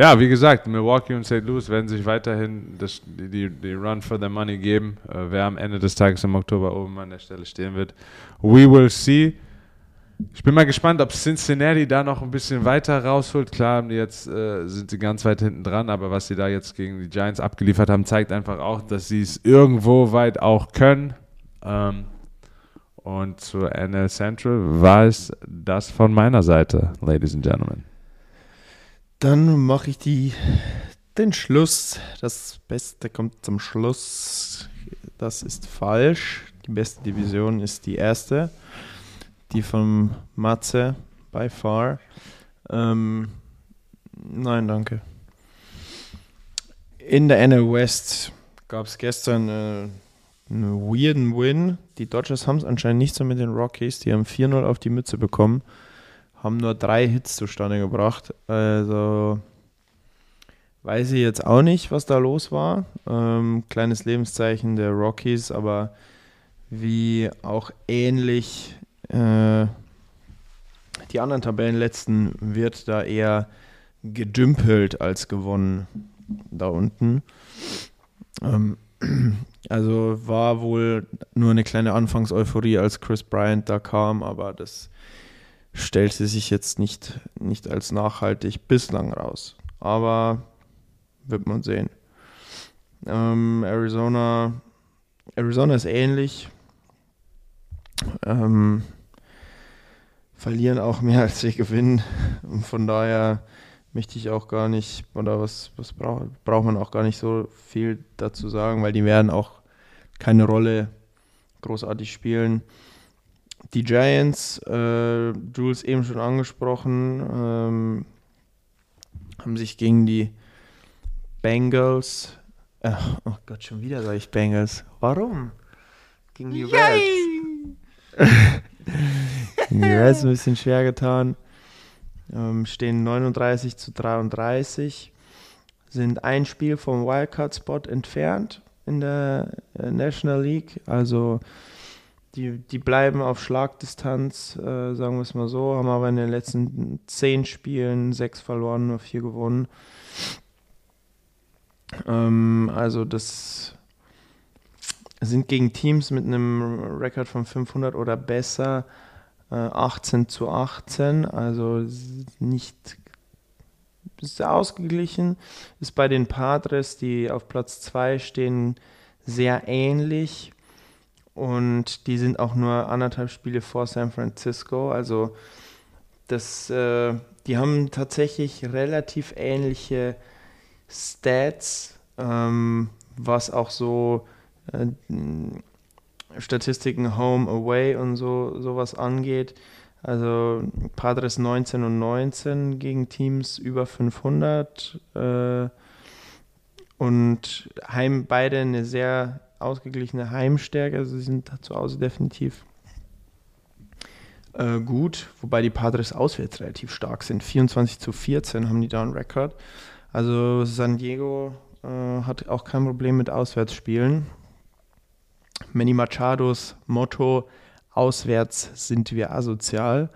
Ja, wie gesagt, Milwaukee und St. Louis werden sich weiterhin das, die, die, Run for the Money geben. Äh, wer am Ende des Tages im Oktober oben an der Stelle stehen wird. We will see. Ich bin mal gespannt, ob Cincinnati da noch ein bisschen weiter rausholt. Klar, jetzt, äh, sind sie ganz weit hinten dran, aber was sie da jetzt gegen die Giants abgeliefert haben, zeigt einfach auch, dass sie es irgendwo weit auch können. Ähm, und zur NL Central war es das von meiner Seite, Ladies and Gentlemen. Dann mache ich die, den Schluss. Das Beste kommt zum Schluss. Das ist falsch. Die beste Division ist die erste. Die von Matze, by far. Ähm, nein, danke. In der NL West gab es gestern äh, einen weirden Win. Die Dodgers haben es anscheinend nicht so mit den Rockies. Die haben 4-0 auf die Mütze bekommen haben nur drei Hits zustande gebracht. Also weiß ich jetzt auch nicht, was da los war. Ähm, kleines Lebenszeichen der Rockies, aber wie auch ähnlich äh, die anderen Tabellenletzten wird da eher gedümpelt als gewonnen da unten. Ähm, also war wohl nur eine kleine Anfangseuphorie, als Chris Bryant da kam, aber das stellte sich jetzt nicht, nicht als nachhaltig bislang raus. Aber wird man sehen. Ähm, Arizona, Arizona ist ähnlich. Ähm, verlieren auch mehr als wir gewinnen. Und von daher möchte ich auch gar nicht, oder was, was braucht braucht man auch gar nicht so viel dazu sagen, weil die werden auch keine Rolle großartig spielen. Die Giants, äh, Jules eben schon angesprochen, ähm, haben sich gegen die Bengals, äh, oh Gott, schon wieder sage ich Bengals. Warum? Gegen die Reds. gegen die Reds ein bisschen schwer getan. Ähm, stehen 39 zu 33, sind ein Spiel vom Wildcard-Spot entfernt in der äh, National League. Also die, die bleiben auf Schlagdistanz, äh, sagen wir es mal so, haben aber in den letzten zehn Spielen sechs verloren, nur vier gewonnen. Ähm, also das sind gegen Teams mit einem Rekord von 500 oder besser äh, 18 zu 18, also nicht ist ausgeglichen. Ist bei den Padres, die auf Platz 2 stehen, sehr ähnlich. Und die sind auch nur anderthalb Spiele vor San Francisco. Also das, äh, die haben tatsächlich relativ ähnliche Stats, ähm, was auch so äh, Statistiken Home, Away und so sowas angeht. Also Padres 19 und 19 gegen Teams über 500 äh, und Heim beide eine sehr ausgeglichene Heimstärke. Also sie sind zu Hause definitiv äh, gut, wobei die Padres auswärts relativ stark sind. 24 zu 14 haben die da einen Rekord. Also San Diego äh, hat auch kein Problem mit Auswärtsspielen. Manny Machados Motto, auswärts sind wir asozial.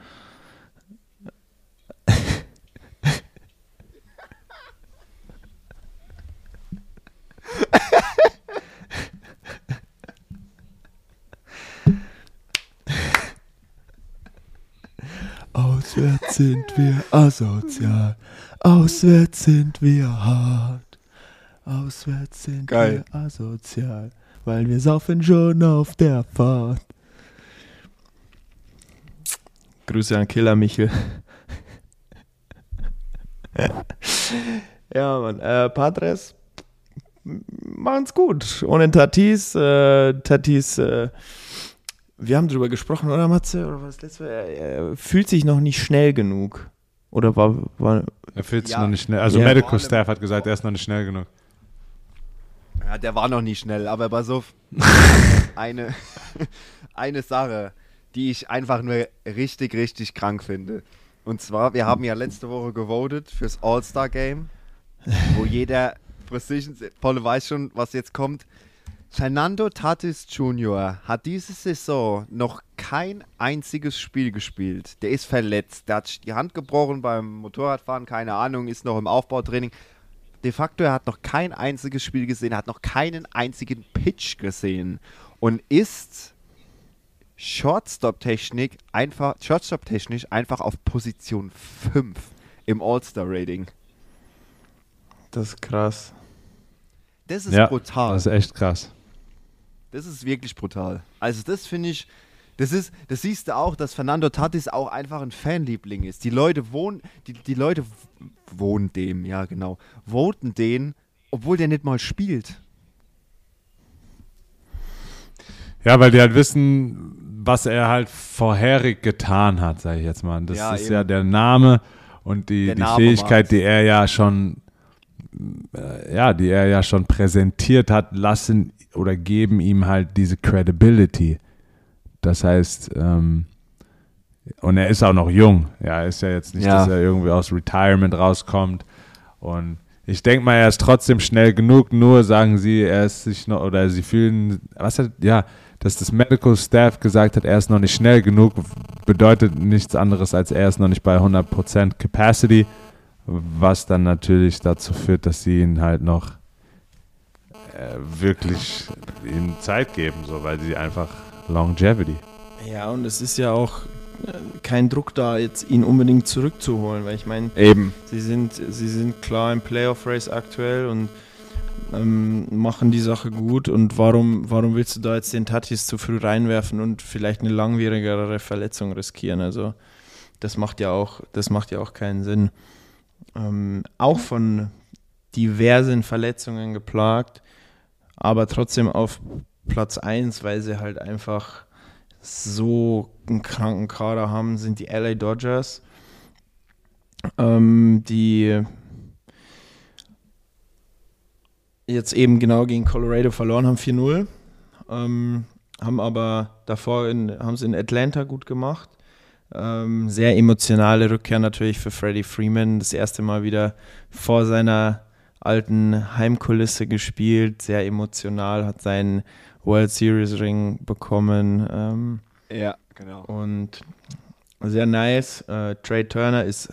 Auswärts sind wir asozial, auswärts sind wir hart, auswärts sind Geil. wir asozial, weil wir saufen schon auf der Fahrt. Grüße an Killer Michel. ja, Mann. Äh, Padres machen's gut. Ohne Tatis. Äh, Tatis, äh, wir haben drüber gesprochen, oder Matze? Oder was letzte? Er, er fühlt sich noch nicht schnell genug. Oder war, war Er fühlt sich Ja. noch nicht schnell. Also Ja. Medical Staff hat gesagt, er ist noch nicht schnell genug. Ja, der war noch nie schnell, aber pass auf. (laughs) eine, eine Sache, die ich einfach nur richtig, richtig krank finde. Und zwar, wir haben ja letzte Woche gewotet fürs All-Star-Game, wo jeder Precision, Polle weiß schon, was jetzt kommt. Fernando Tatis Jr. hat diese Saison noch kein einziges Spiel gespielt. Der ist verletzt. Der hat die Hand gebrochen beim Motorradfahren, keine Ahnung, ist noch im Aufbautraining. De facto, er hat noch kein einziges Spiel gesehen, er hat noch keinen einzigen Pitch gesehen und ist Shortstop-Technik einfach, Shortstop-technisch einfach auf Position 5 im All-Star-Rating. das ist krass. Das ist ja, brutal. das ist echt krass. Das ist wirklich brutal. Also das finde ich, das ist, das siehst du auch, dass Fernando Tatis auch einfach ein Fanliebling ist. Die Leute wohnen, die, die Leute wohnen dem, ja genau, voten den, obwohl der nicht mal spielt. Ja, weil die halt wissen, was er halt vorherig getan hat, sage ich jetzt mal. Das Ja, ist eben. ja der Name und die, Der die Name Fähigkeit, die er ja schon, äh, ja, die er ja schon präsentiert hat, lassen oder geben ihm halt diese Credibility. Das heißt, ähm, und er ist auch noch jung. Ja, er ist ja jetzt nicht, Ja. dass er irgendwie aus Retirement rauskommt. Und ich denke mal, er ist trotzdem schnell genug. Nur sagen sie, er ist sich noch, oder sie fühlen, was hat, ja, dass das Medical Staff gesagt hat, er ist noch nicht schnell genug, bedeutet nichts anderes, als er ist noch nicht bei 100% Capacity, was dann natürlich dazu führt, dass sie ihn halt noch wirklich ihm Zeit geben, so, weil sie einfach Longevity. Ja, und es ist ja auch äh, kein Druck da, jetzt ihn unbedingt zurückzuholen, weil ich meine, Eben. sie sind, sie sind klar im Playoff-Race aktuell und ähm, machen die Sache gut. Und warum, warum willst du da jetzt den Tatis zu früh reinwerfen und vielleicht eine langwierigere Verletzung riskieren? Also Das macht ja auch, das macht ja auch keinen Sinn. Ähm, auch von diversen Verletzungen geplagt, aber trotzdem auf Platz 1, weil sie halt einfach so einen kranken Kader haben, sind die LA Dodgers, ähm, die jetzt eben genau gegen Colorado verloren haben, 4-0. Ähm, haben aber davor in, haben sie in Atlanta gut gemacht. Ähm, sehr emotionale Rückkehr natürlich für Freddie Freeman. Das erste Mal wieder vor seiner alten Heimkulisse gespielt. Sehr emotional, hat seinen World Series Ring bekommen. Ähm, Ja, genau. und sehr nice. Äh, Trey Turner ist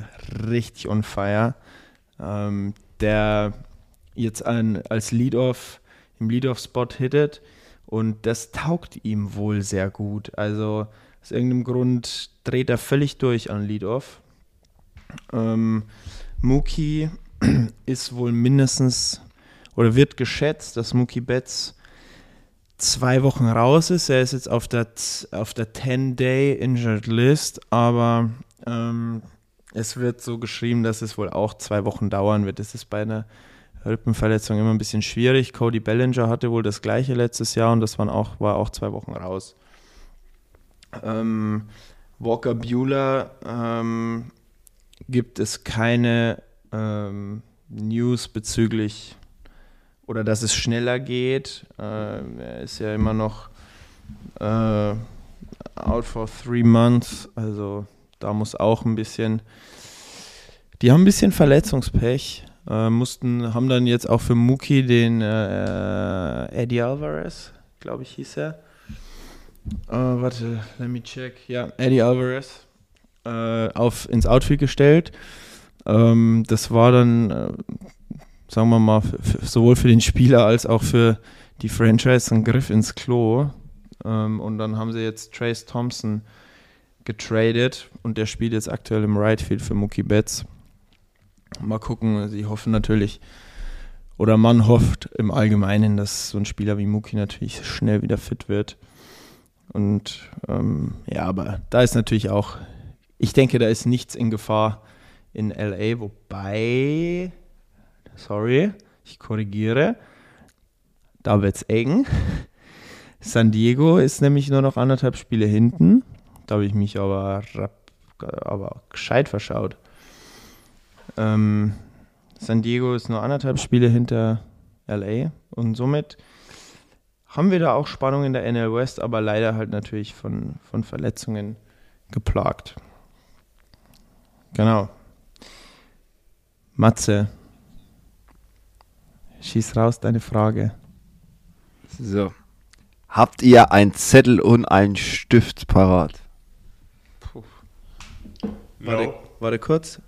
richtig on fire. Ähm, der jetzt an, als Lead-Off im Lead-Off-Spot hittet und das taugt ihm wohl sehr gut. Also aus irgendeinem Grund dreht er völlig durch an Lead-Off. Ähm, Mookie ist wohl mindestens oder wird geschätzt, dass Mookie Betts zwei Wochen raus ist. Er ist jetzt auf der, auf der 10-Day Injured List, aber ähm, es wird so geschrieben, dass es wohl auch zwei Wochen dauern wird. Das ist bei einer Rippenverletzung immer ein bisschen schwierig. Cody Bellinger hatte wohl das gleiche letztes Jahr und das waren auch, war auch zwei Wochen raus. Ähm, Walker Bueller ähm, gibt es keine ähm, News bezüglich oder dass es schneller geht. Äh, er ist ja immer noch äh, out for three months, also da muss auch ein bisschen. Die haben ein bisschen Verletzungspech. Äh, mussten, haben dann jetzt auch für Mookie den äh, Eddie Alvarez, glaube ich, hieß er. Äh, warte, let me check. Ja, Eddie Alvarez äh, auf, ins Outfield gestellt. Ähm, das war dann, äh, sagen wir mal, sowohl für den Spieler als auch für die Franchise ein Griff ins Klo. Ähm, und dann haben sie jetzt Trace Thompson getradet und der spielt jetzt aktuell im Right Field für Mookie Betts. Mal gucken, sie hoffen natürlich, oder man hofft im Allgemeinen, dass so ein Spieler wie Mookie natürlich schnell wieder fit wird. Und ähm, ja, aber da ist natürlich auch, ich denke, da ist nichts in Gefahr in LA, wobei, sorry, ich korrigiere, da wird's eng. (laughs) San Diego ist nämlich nur noch anderthalb Spiele hinten. Da habe ich mich aber, aber gescheit verschaut. Ähm, San Diego ist nur anderthalb Spiele hinter LA und somit haben wir da auch Spannung in der NL West, aber leider halt natürlich von, von Verletzungen geplagt. Genau. Matze, schieß raus deine Frage. So. Habt ihr ein Zettel und einen Stift parat? Warte, warte kurz.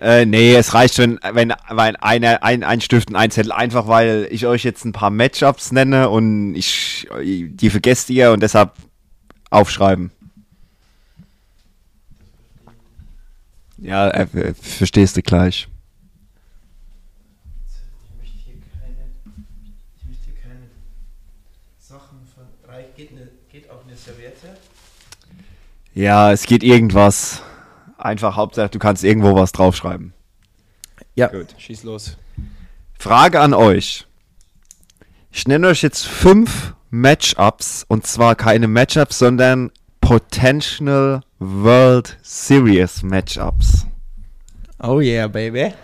Äh, nee, es reicht schon, wenn, wenn einer, ein, ein Stift und ein Zettel, einfach weil ich euch jetzt ein paar Matchups nenne und ich, die vergesst ihr und deshalb aufschreiben. Ja, äh, verstehst du gleich. Ich möchte hier keine, ich möchte hier keine Sachen von. Geht, eine, geht auch eine Serviette? Ja, es geht irgendwas. Einfach Hauptsache, du kannst irgendwo was draufschreiben. Ja, Gut. schieß los. Frage an euch. Ich nenne euch jetzt fünf Matchups und zwar keine Matchups, sondern Potential World Series Matchups. Oh yeah, baby.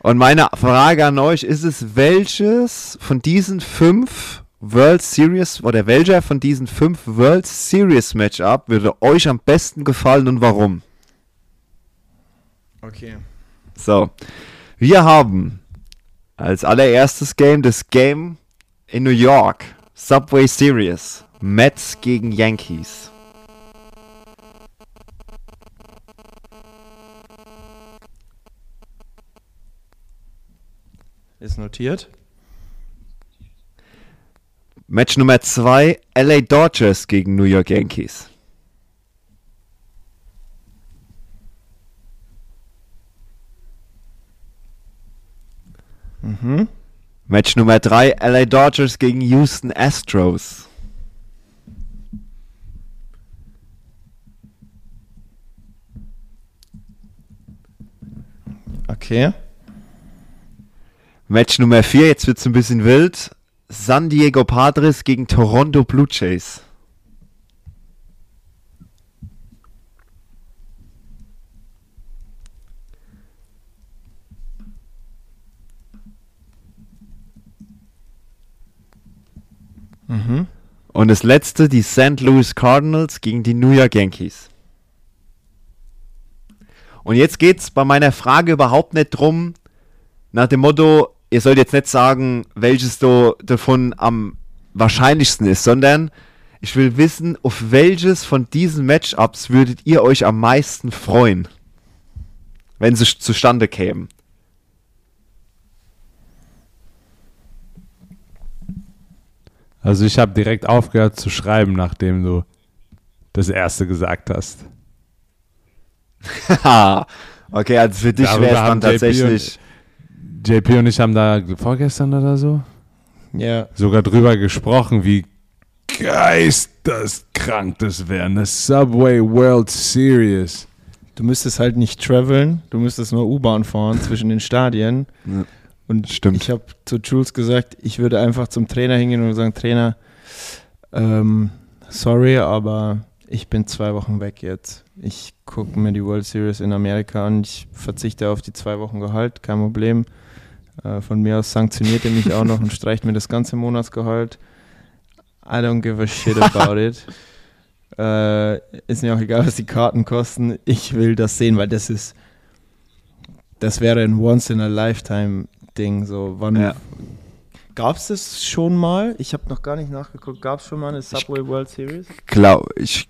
Und meine Frage an euch ist es, welches von diesen fünf World Series oder welcher von diesen fünf World Series Matchup würde euch am besten gefallen und warum? Okay. So, wir haben als allererstes Game das Game in New York, Subway Series, Mets gegen Yankees. Ist notiert. Match Nummer 2, LA Dodgers gegen New York Yankees. Match Nummer 3, LA Dodgers gegen Houston Astros. Okay. Match Nummer 4, jetzt wird es ein bisschen wild. San Diego Padres gegen Toronto Blue Jays. Mhm. Und das letzte, die St. Louis Cardinals gegen die New York Yankees. Und jetzt geht es bei meiner Frage überhaupt nicht drum, nach dem Motto, ihr sollt jetzt nicht sagen, welches do, davon am wahrscheinlichsten ist, sondern ich will wissen, auf welches von diesen Matchups würdet ihr euch am meisten freuen, wenn sie zustande kämen. Also ich habe direkt aufgehört zu schreiben, nachdem du das erste gesagt hast. (laughs) Haha. okay, also für dich wäre es dann tatsächlich. JP und ich haben da vorgestern oder so Ja. sogar drüber gesprochen, wie geisteskrank das wäre. Eine Subway World Series. Du müsstest halt nicht traveln, du müsstest nur U-Bahn fahren zwischen den Stadien. Ja. Und Stimmt. ich habe zu Jules gesagt, ich würde einfach zum Trainer hingehen und sagen, Trainer, ähm, sorry, aber ich bin zwei Wochen weg jetzt. Ich gucke mir die World Series in Amerika an. Ich verzichte auf die zwei Wochen Gehalt, kein Problem. Äh, von mir aus sanktioniert er mich auch noch und streicht mir das ganze Monatsgehalt. I don't give a shit about it. (laughs) Äh, ist mir auch egal, was die Karten kosten. Ich will das sehen, weil das ist, das wäre ein Once in a Lifetime Ding. So, wann Ja. gab es das schon mal? Ich habe noch gar nicht nachgeguckt. Gab es schon mal eine Subway World Series? Glaub, ich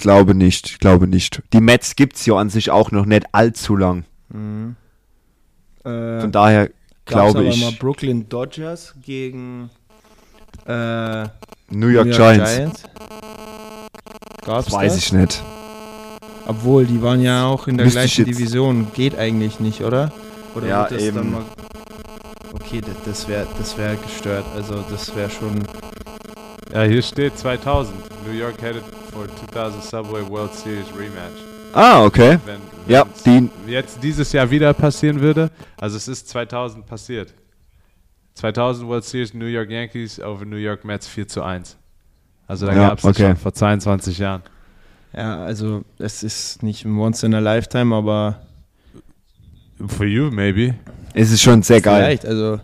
glaube nicht, ich glaube nicht. Die Mets gibt es ja an sich auch noch nicht allzu lang. Mhm. Äh, Von daher glaube ich mal Brooklyn Dodgers gegen äh, New York, Giants. Gab's Das weiß das? ich nicht. Obwohl, die waren ja auch in der Müsste ich gleichen Division. Geht eigentlich nicht, oder? Oder Ja, wird das eben. Okay, das, wäre das wär gestört. Also, das wäre schon. Ja, hier steht 2000. New York headed for 2000 Subway World Series Rematch. Ah, okay. Wenn, Ja, wenn's die- jetzt dieses Jahr wieder passieren würde, also es ist 2000 passiert. 2000 World Series New York Yankees over New York Mets 4 zu 1. Also da Ja, gab es okay. schon vor 22 Jahren. Ja, also, es ist nicht ein Once in a Lifetime, aber. For you, maybe. Es ist schon sehr geil. Vielleicht, also.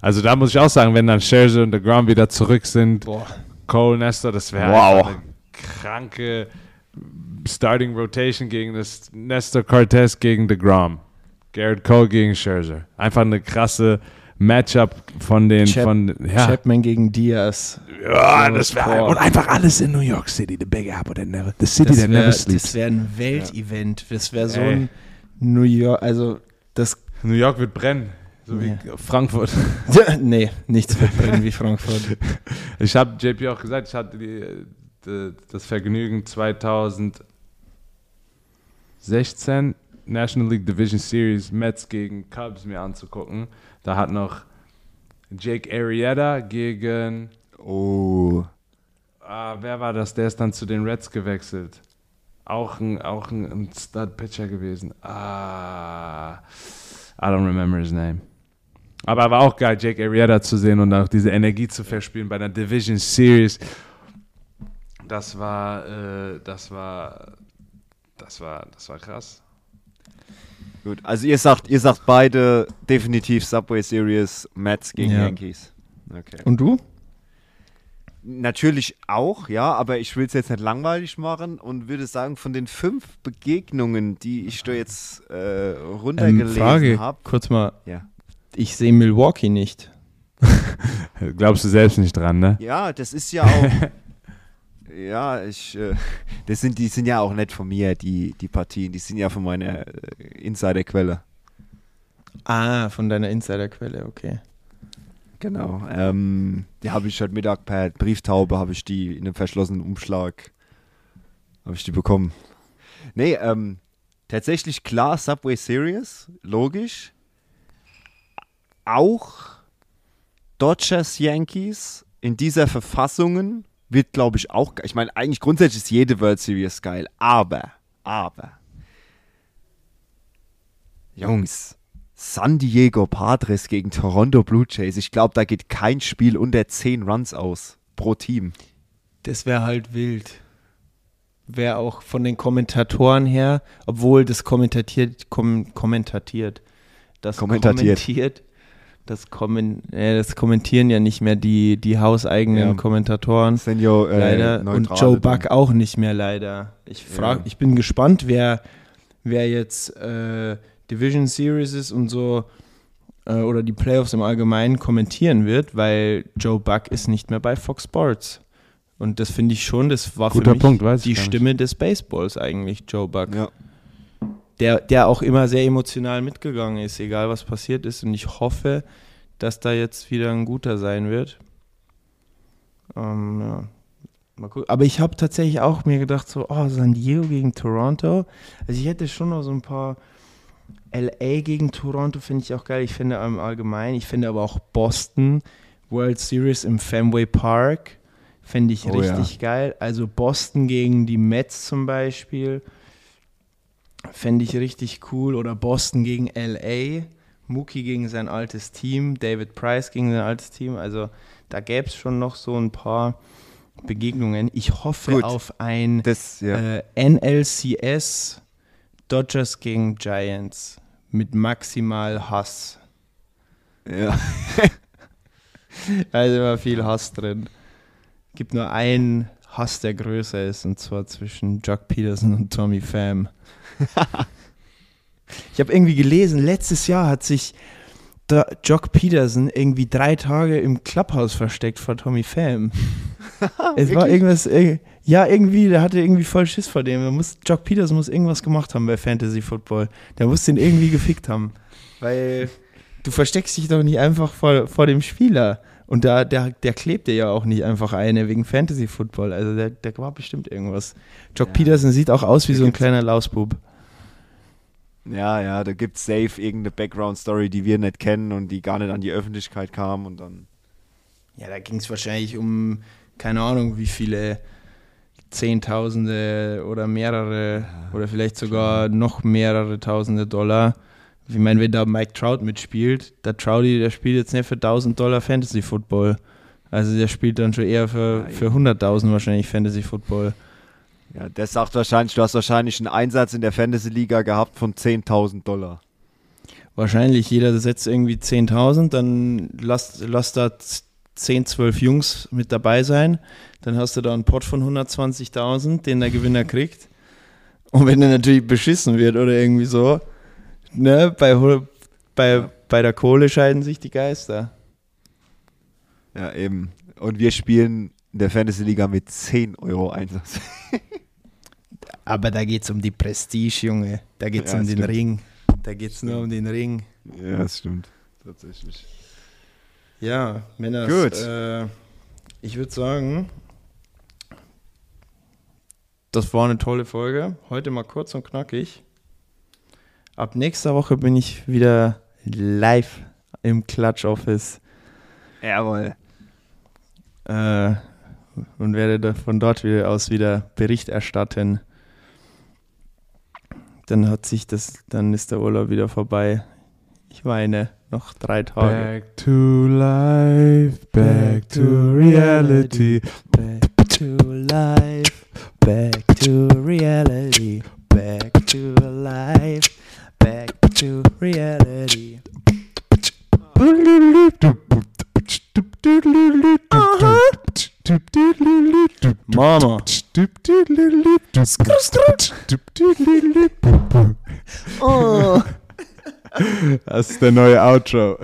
Also da muss ich auch sagen, wenn dann Scherzer und DeGrom wieder zurück sind, Boah. Cole, Nestor, das wäre Wow. eine kranke Starting Rotation gegen das Nestor Cortez gegen DeGrom. Garrett Cole gegen Scherzer. Einfach eine krasse Matchup von den, Chap- von, ja, Chapman gegen Diaz. ja das wäre, und einfach alles in New York City, the Big Apple that never, the city Das that never wäre sleeps. wär ein Weltevent. Das wäre so Ey. ein New York. Also, das. New York wird brennen, so wie Ja. Frankfurt. (laughs) nee, nichts wird brennen wie Frankfurt. (laughs) Ich habe JP auch gesagt, ich hatte die, die, das Vergnügen 2016 National League Division Series Mets gegen Cubs mir anzugucken. Da hat noch Jake Arrieta gegen, Oh. ah, wer war das? Der ist dann zu den Reds gewechselt. Auch ein, auch ein, ein Stud-Pitcher gewesen. Ah, I don't remember his name. Aber war auch geil, Jake Arrieta zu sehen und auch diese Energie zu verspielen bei einer Division Series. Das war, äh, das war, das war, das war krass. Gut, also ihr sagt, ihr sagt beide definitiv Subway Series, Mets gegen Ja. Yankees. Okay. Und du? Natürlich auch, ja, aber ich will es jetzt nicht langweilig machen und würde sagen, von den fünf Begegnungen, die ich da jetzt äh, Ähm, runtergelesen Frage, habe. kurz mal. Ja. Ich sehe Milwaukee nicht. (laughs) Glaubst du selbst nicht dran, ne? ja, das ist ja auch. (laughs) ja, ich. Äh, das sind, die sind ja auch nicht von mir, die, die Partien. Die sind ja von meiner äh, Insiderquelle. Ah, von deiner Insiderquelle, okay. Genau. Ähm, die habe ich heute Mittag per Brieftaube, habe ich die in einem verschlossenen Umschlag, habe ich die bekommen. Nee, ähm, tatsächlich klar Subway Series, logisch. Auch Dodgers Yankees in dieser Verfassungen wird, glaube ich, auch ge- Ich meine, eigentlich grundsätzlich ist jede World Series geil, aber, aber. Jungs, San Diego Padres gegen Toronto Blue Jays. Ich glaube, da geht kein Spiel unter 10 Runs aus pro Team. Das wäre halt wild. Wäre auch von den Kommentatoren her, obwohl das kommentiert, kom, kommentiert. Das kommentiert. Das, kommen, äh, das kommentieren ja nicht mehr die, die hauseigenen Ja. Kommentatoren. Senor, äh, leider. Und Joe dann. Buck auch nicht mehr leider. Ich frag, Ja. ich bin gespannt, wer, wer jetzt äh, Division Series ist und so äh, oder die Playoffs im Allgemeinen kommentieren wird, weil Joe Buck ist nicht mehr bei Fox Sports. Und das finde ich schon, das war Guter für mich Punkt, die. Stimme des Baseballs eigentlich, Joe Buck. Ja. Der, der auch immer sehr emotional mitgegangen ist, egal was passiert ist. Und ich hoffe, dass da jetzt wieder ein guter sein wird. Ähm, ja. Mal gucken. Aber ich habe tatsächlich auch mir gedacht, so, oh, San Diego gegen Toronto. Also ich hätte schon noch so ein paar LA gegen Toronto, finde ich auch geil. Ich finde im Allgemeinen, ich finde aber auch Boston World Series im Fenway Park, finde ich Oh ja. richtig geil. Also Boston gegen die Mets zum Beispiel, fände ich richtig cool. Oder Boston gegen LA. Mookie gegen sein altes Team, David Price gegen sein altes Team. Also da gäbe es schon noch so ein paar Begegnungen. Ich hoffe Gut. auf ein Das, ja. äh, NLCS Dodgers gegen Giants mit maximal Hass. ja. (laughs) Da ist immer viel Hass drin. Gibt nur einen Hass, der größer ist, und zwar zwischen Jock Peterson und Tommy Pham. (laughs) ich habe irgendwie gelesen, letztes Jahr hat sich der Jock Peterson irgendwie drei Tage im Clubhouse versteckt vor Tommy Pham. (laughs) es war irgendwas, irg- ja, irgendwie, der hatte irgendwie voll Schiss vor dem. Da muss, Jock Peterson muss irgendwas gemacht haben bei Fantasy Football. Der muss den irgendwie gefickt haben. Weil du versteckst dich doch nicht einfach vor, vor dem Spieler. Und da, der, der klebt dir ja auch nicht einfach eine wegen Fantasy Football. Also der, der war bestimmt irgendwas. Jock Ja. Peterson sieht auch aus wie Da so ein kleiner Lausbub. Ja, ja, da gibt es safe irgendeine Background-Story, die wir nicht kennen und die gar nicht an die Öffentlichkeit kam und dann. Ja, da ging es wahrscheinlich um, keine Ahnung, wie viele Zehntausende oder mehrere oder vielleicht sogar noch mehrere Tausende Dollar. Ich meine, wenn da Mike Trout mitspielt, der Trouty, der spielt jetzt nicht für 1000 Dollar Fantasy Football. Also der spielt dann schon eher für, Ja, für 100.000 wahrscheinlich Fantasy Football. Ja, das sagt wahrscheinlich, du hast wahrscheinlich einen Einsatz in der Fantasy-Liga gehabt von 10.000 Dollar. Wahrscheinlich jeder setzt irgendwie 10.000, dann lass, lass da 10, 12 Jungs mit dabei sein. Dann hast du da einen Pot von 120.000, den der Gewinner kriegt. Und wenn er natürlich beschissen wird oder irgendwie so, ne, bei, bei, bei der Kohle scheiden sich die Geister. Ja, eben. Und wir spielen in der Fantasy-Liga mit 10 Euro Einsatz. (laughs) Aber da geht es um die Prestige, Junge. Da geht es Ja, um den stimmt. Ring. Da geht es nur um den Ring. ja, das stimmt. Tatsächlich. Ja, Männers. Gut. Äh, ich würde sagen, das war eine tolle Folge. Heute mal kurz und knackig. Ab nächster Woche bin ich wieder live im Clutch Office Jawohl. äh, und werde da von dort wieder aus wieder Bericht erstatten. Dann hat sich das, dann ist der Urlaub wieder vorbei. Ich weine noch drei Tage. Back to life, back to reality. Back to life, back to reality, back to life, back to reality. Mama. (laughs) Oh. Das ist der neue Outro.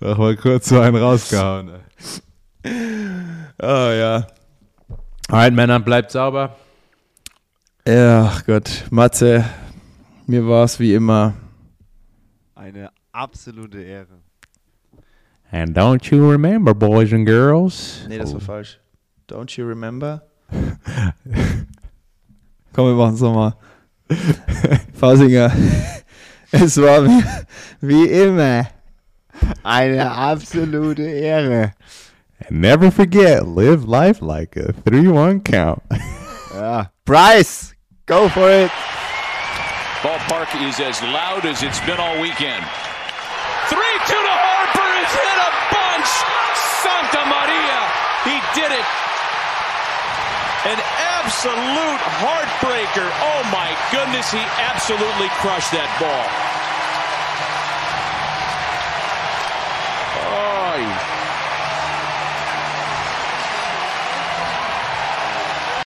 Noch mal kurz so einen rausgehauen. ey. Oh ja. Alright, Männer, bleibt sauber. Ach Gott, Matze, mir war es wie immer. Eine absolute Ehre. And don't you remember, boys and girls? Nee, das war falsch. Don't you remember? (laughs) Komm, wir machen es nochmal. Fausinger, (laughs) es war wie, wie immer. Eine absolute Ehre. And never forget, live life like a 3-1 count. Ja. Bryce, go for it. Ballpark is as loud as it's been all weekend. 3 2 to Harper has hit a bunch. Santa Maria. He did it. An absolute heartbreaker. Oh my goodness, he absolutely crushed that ball.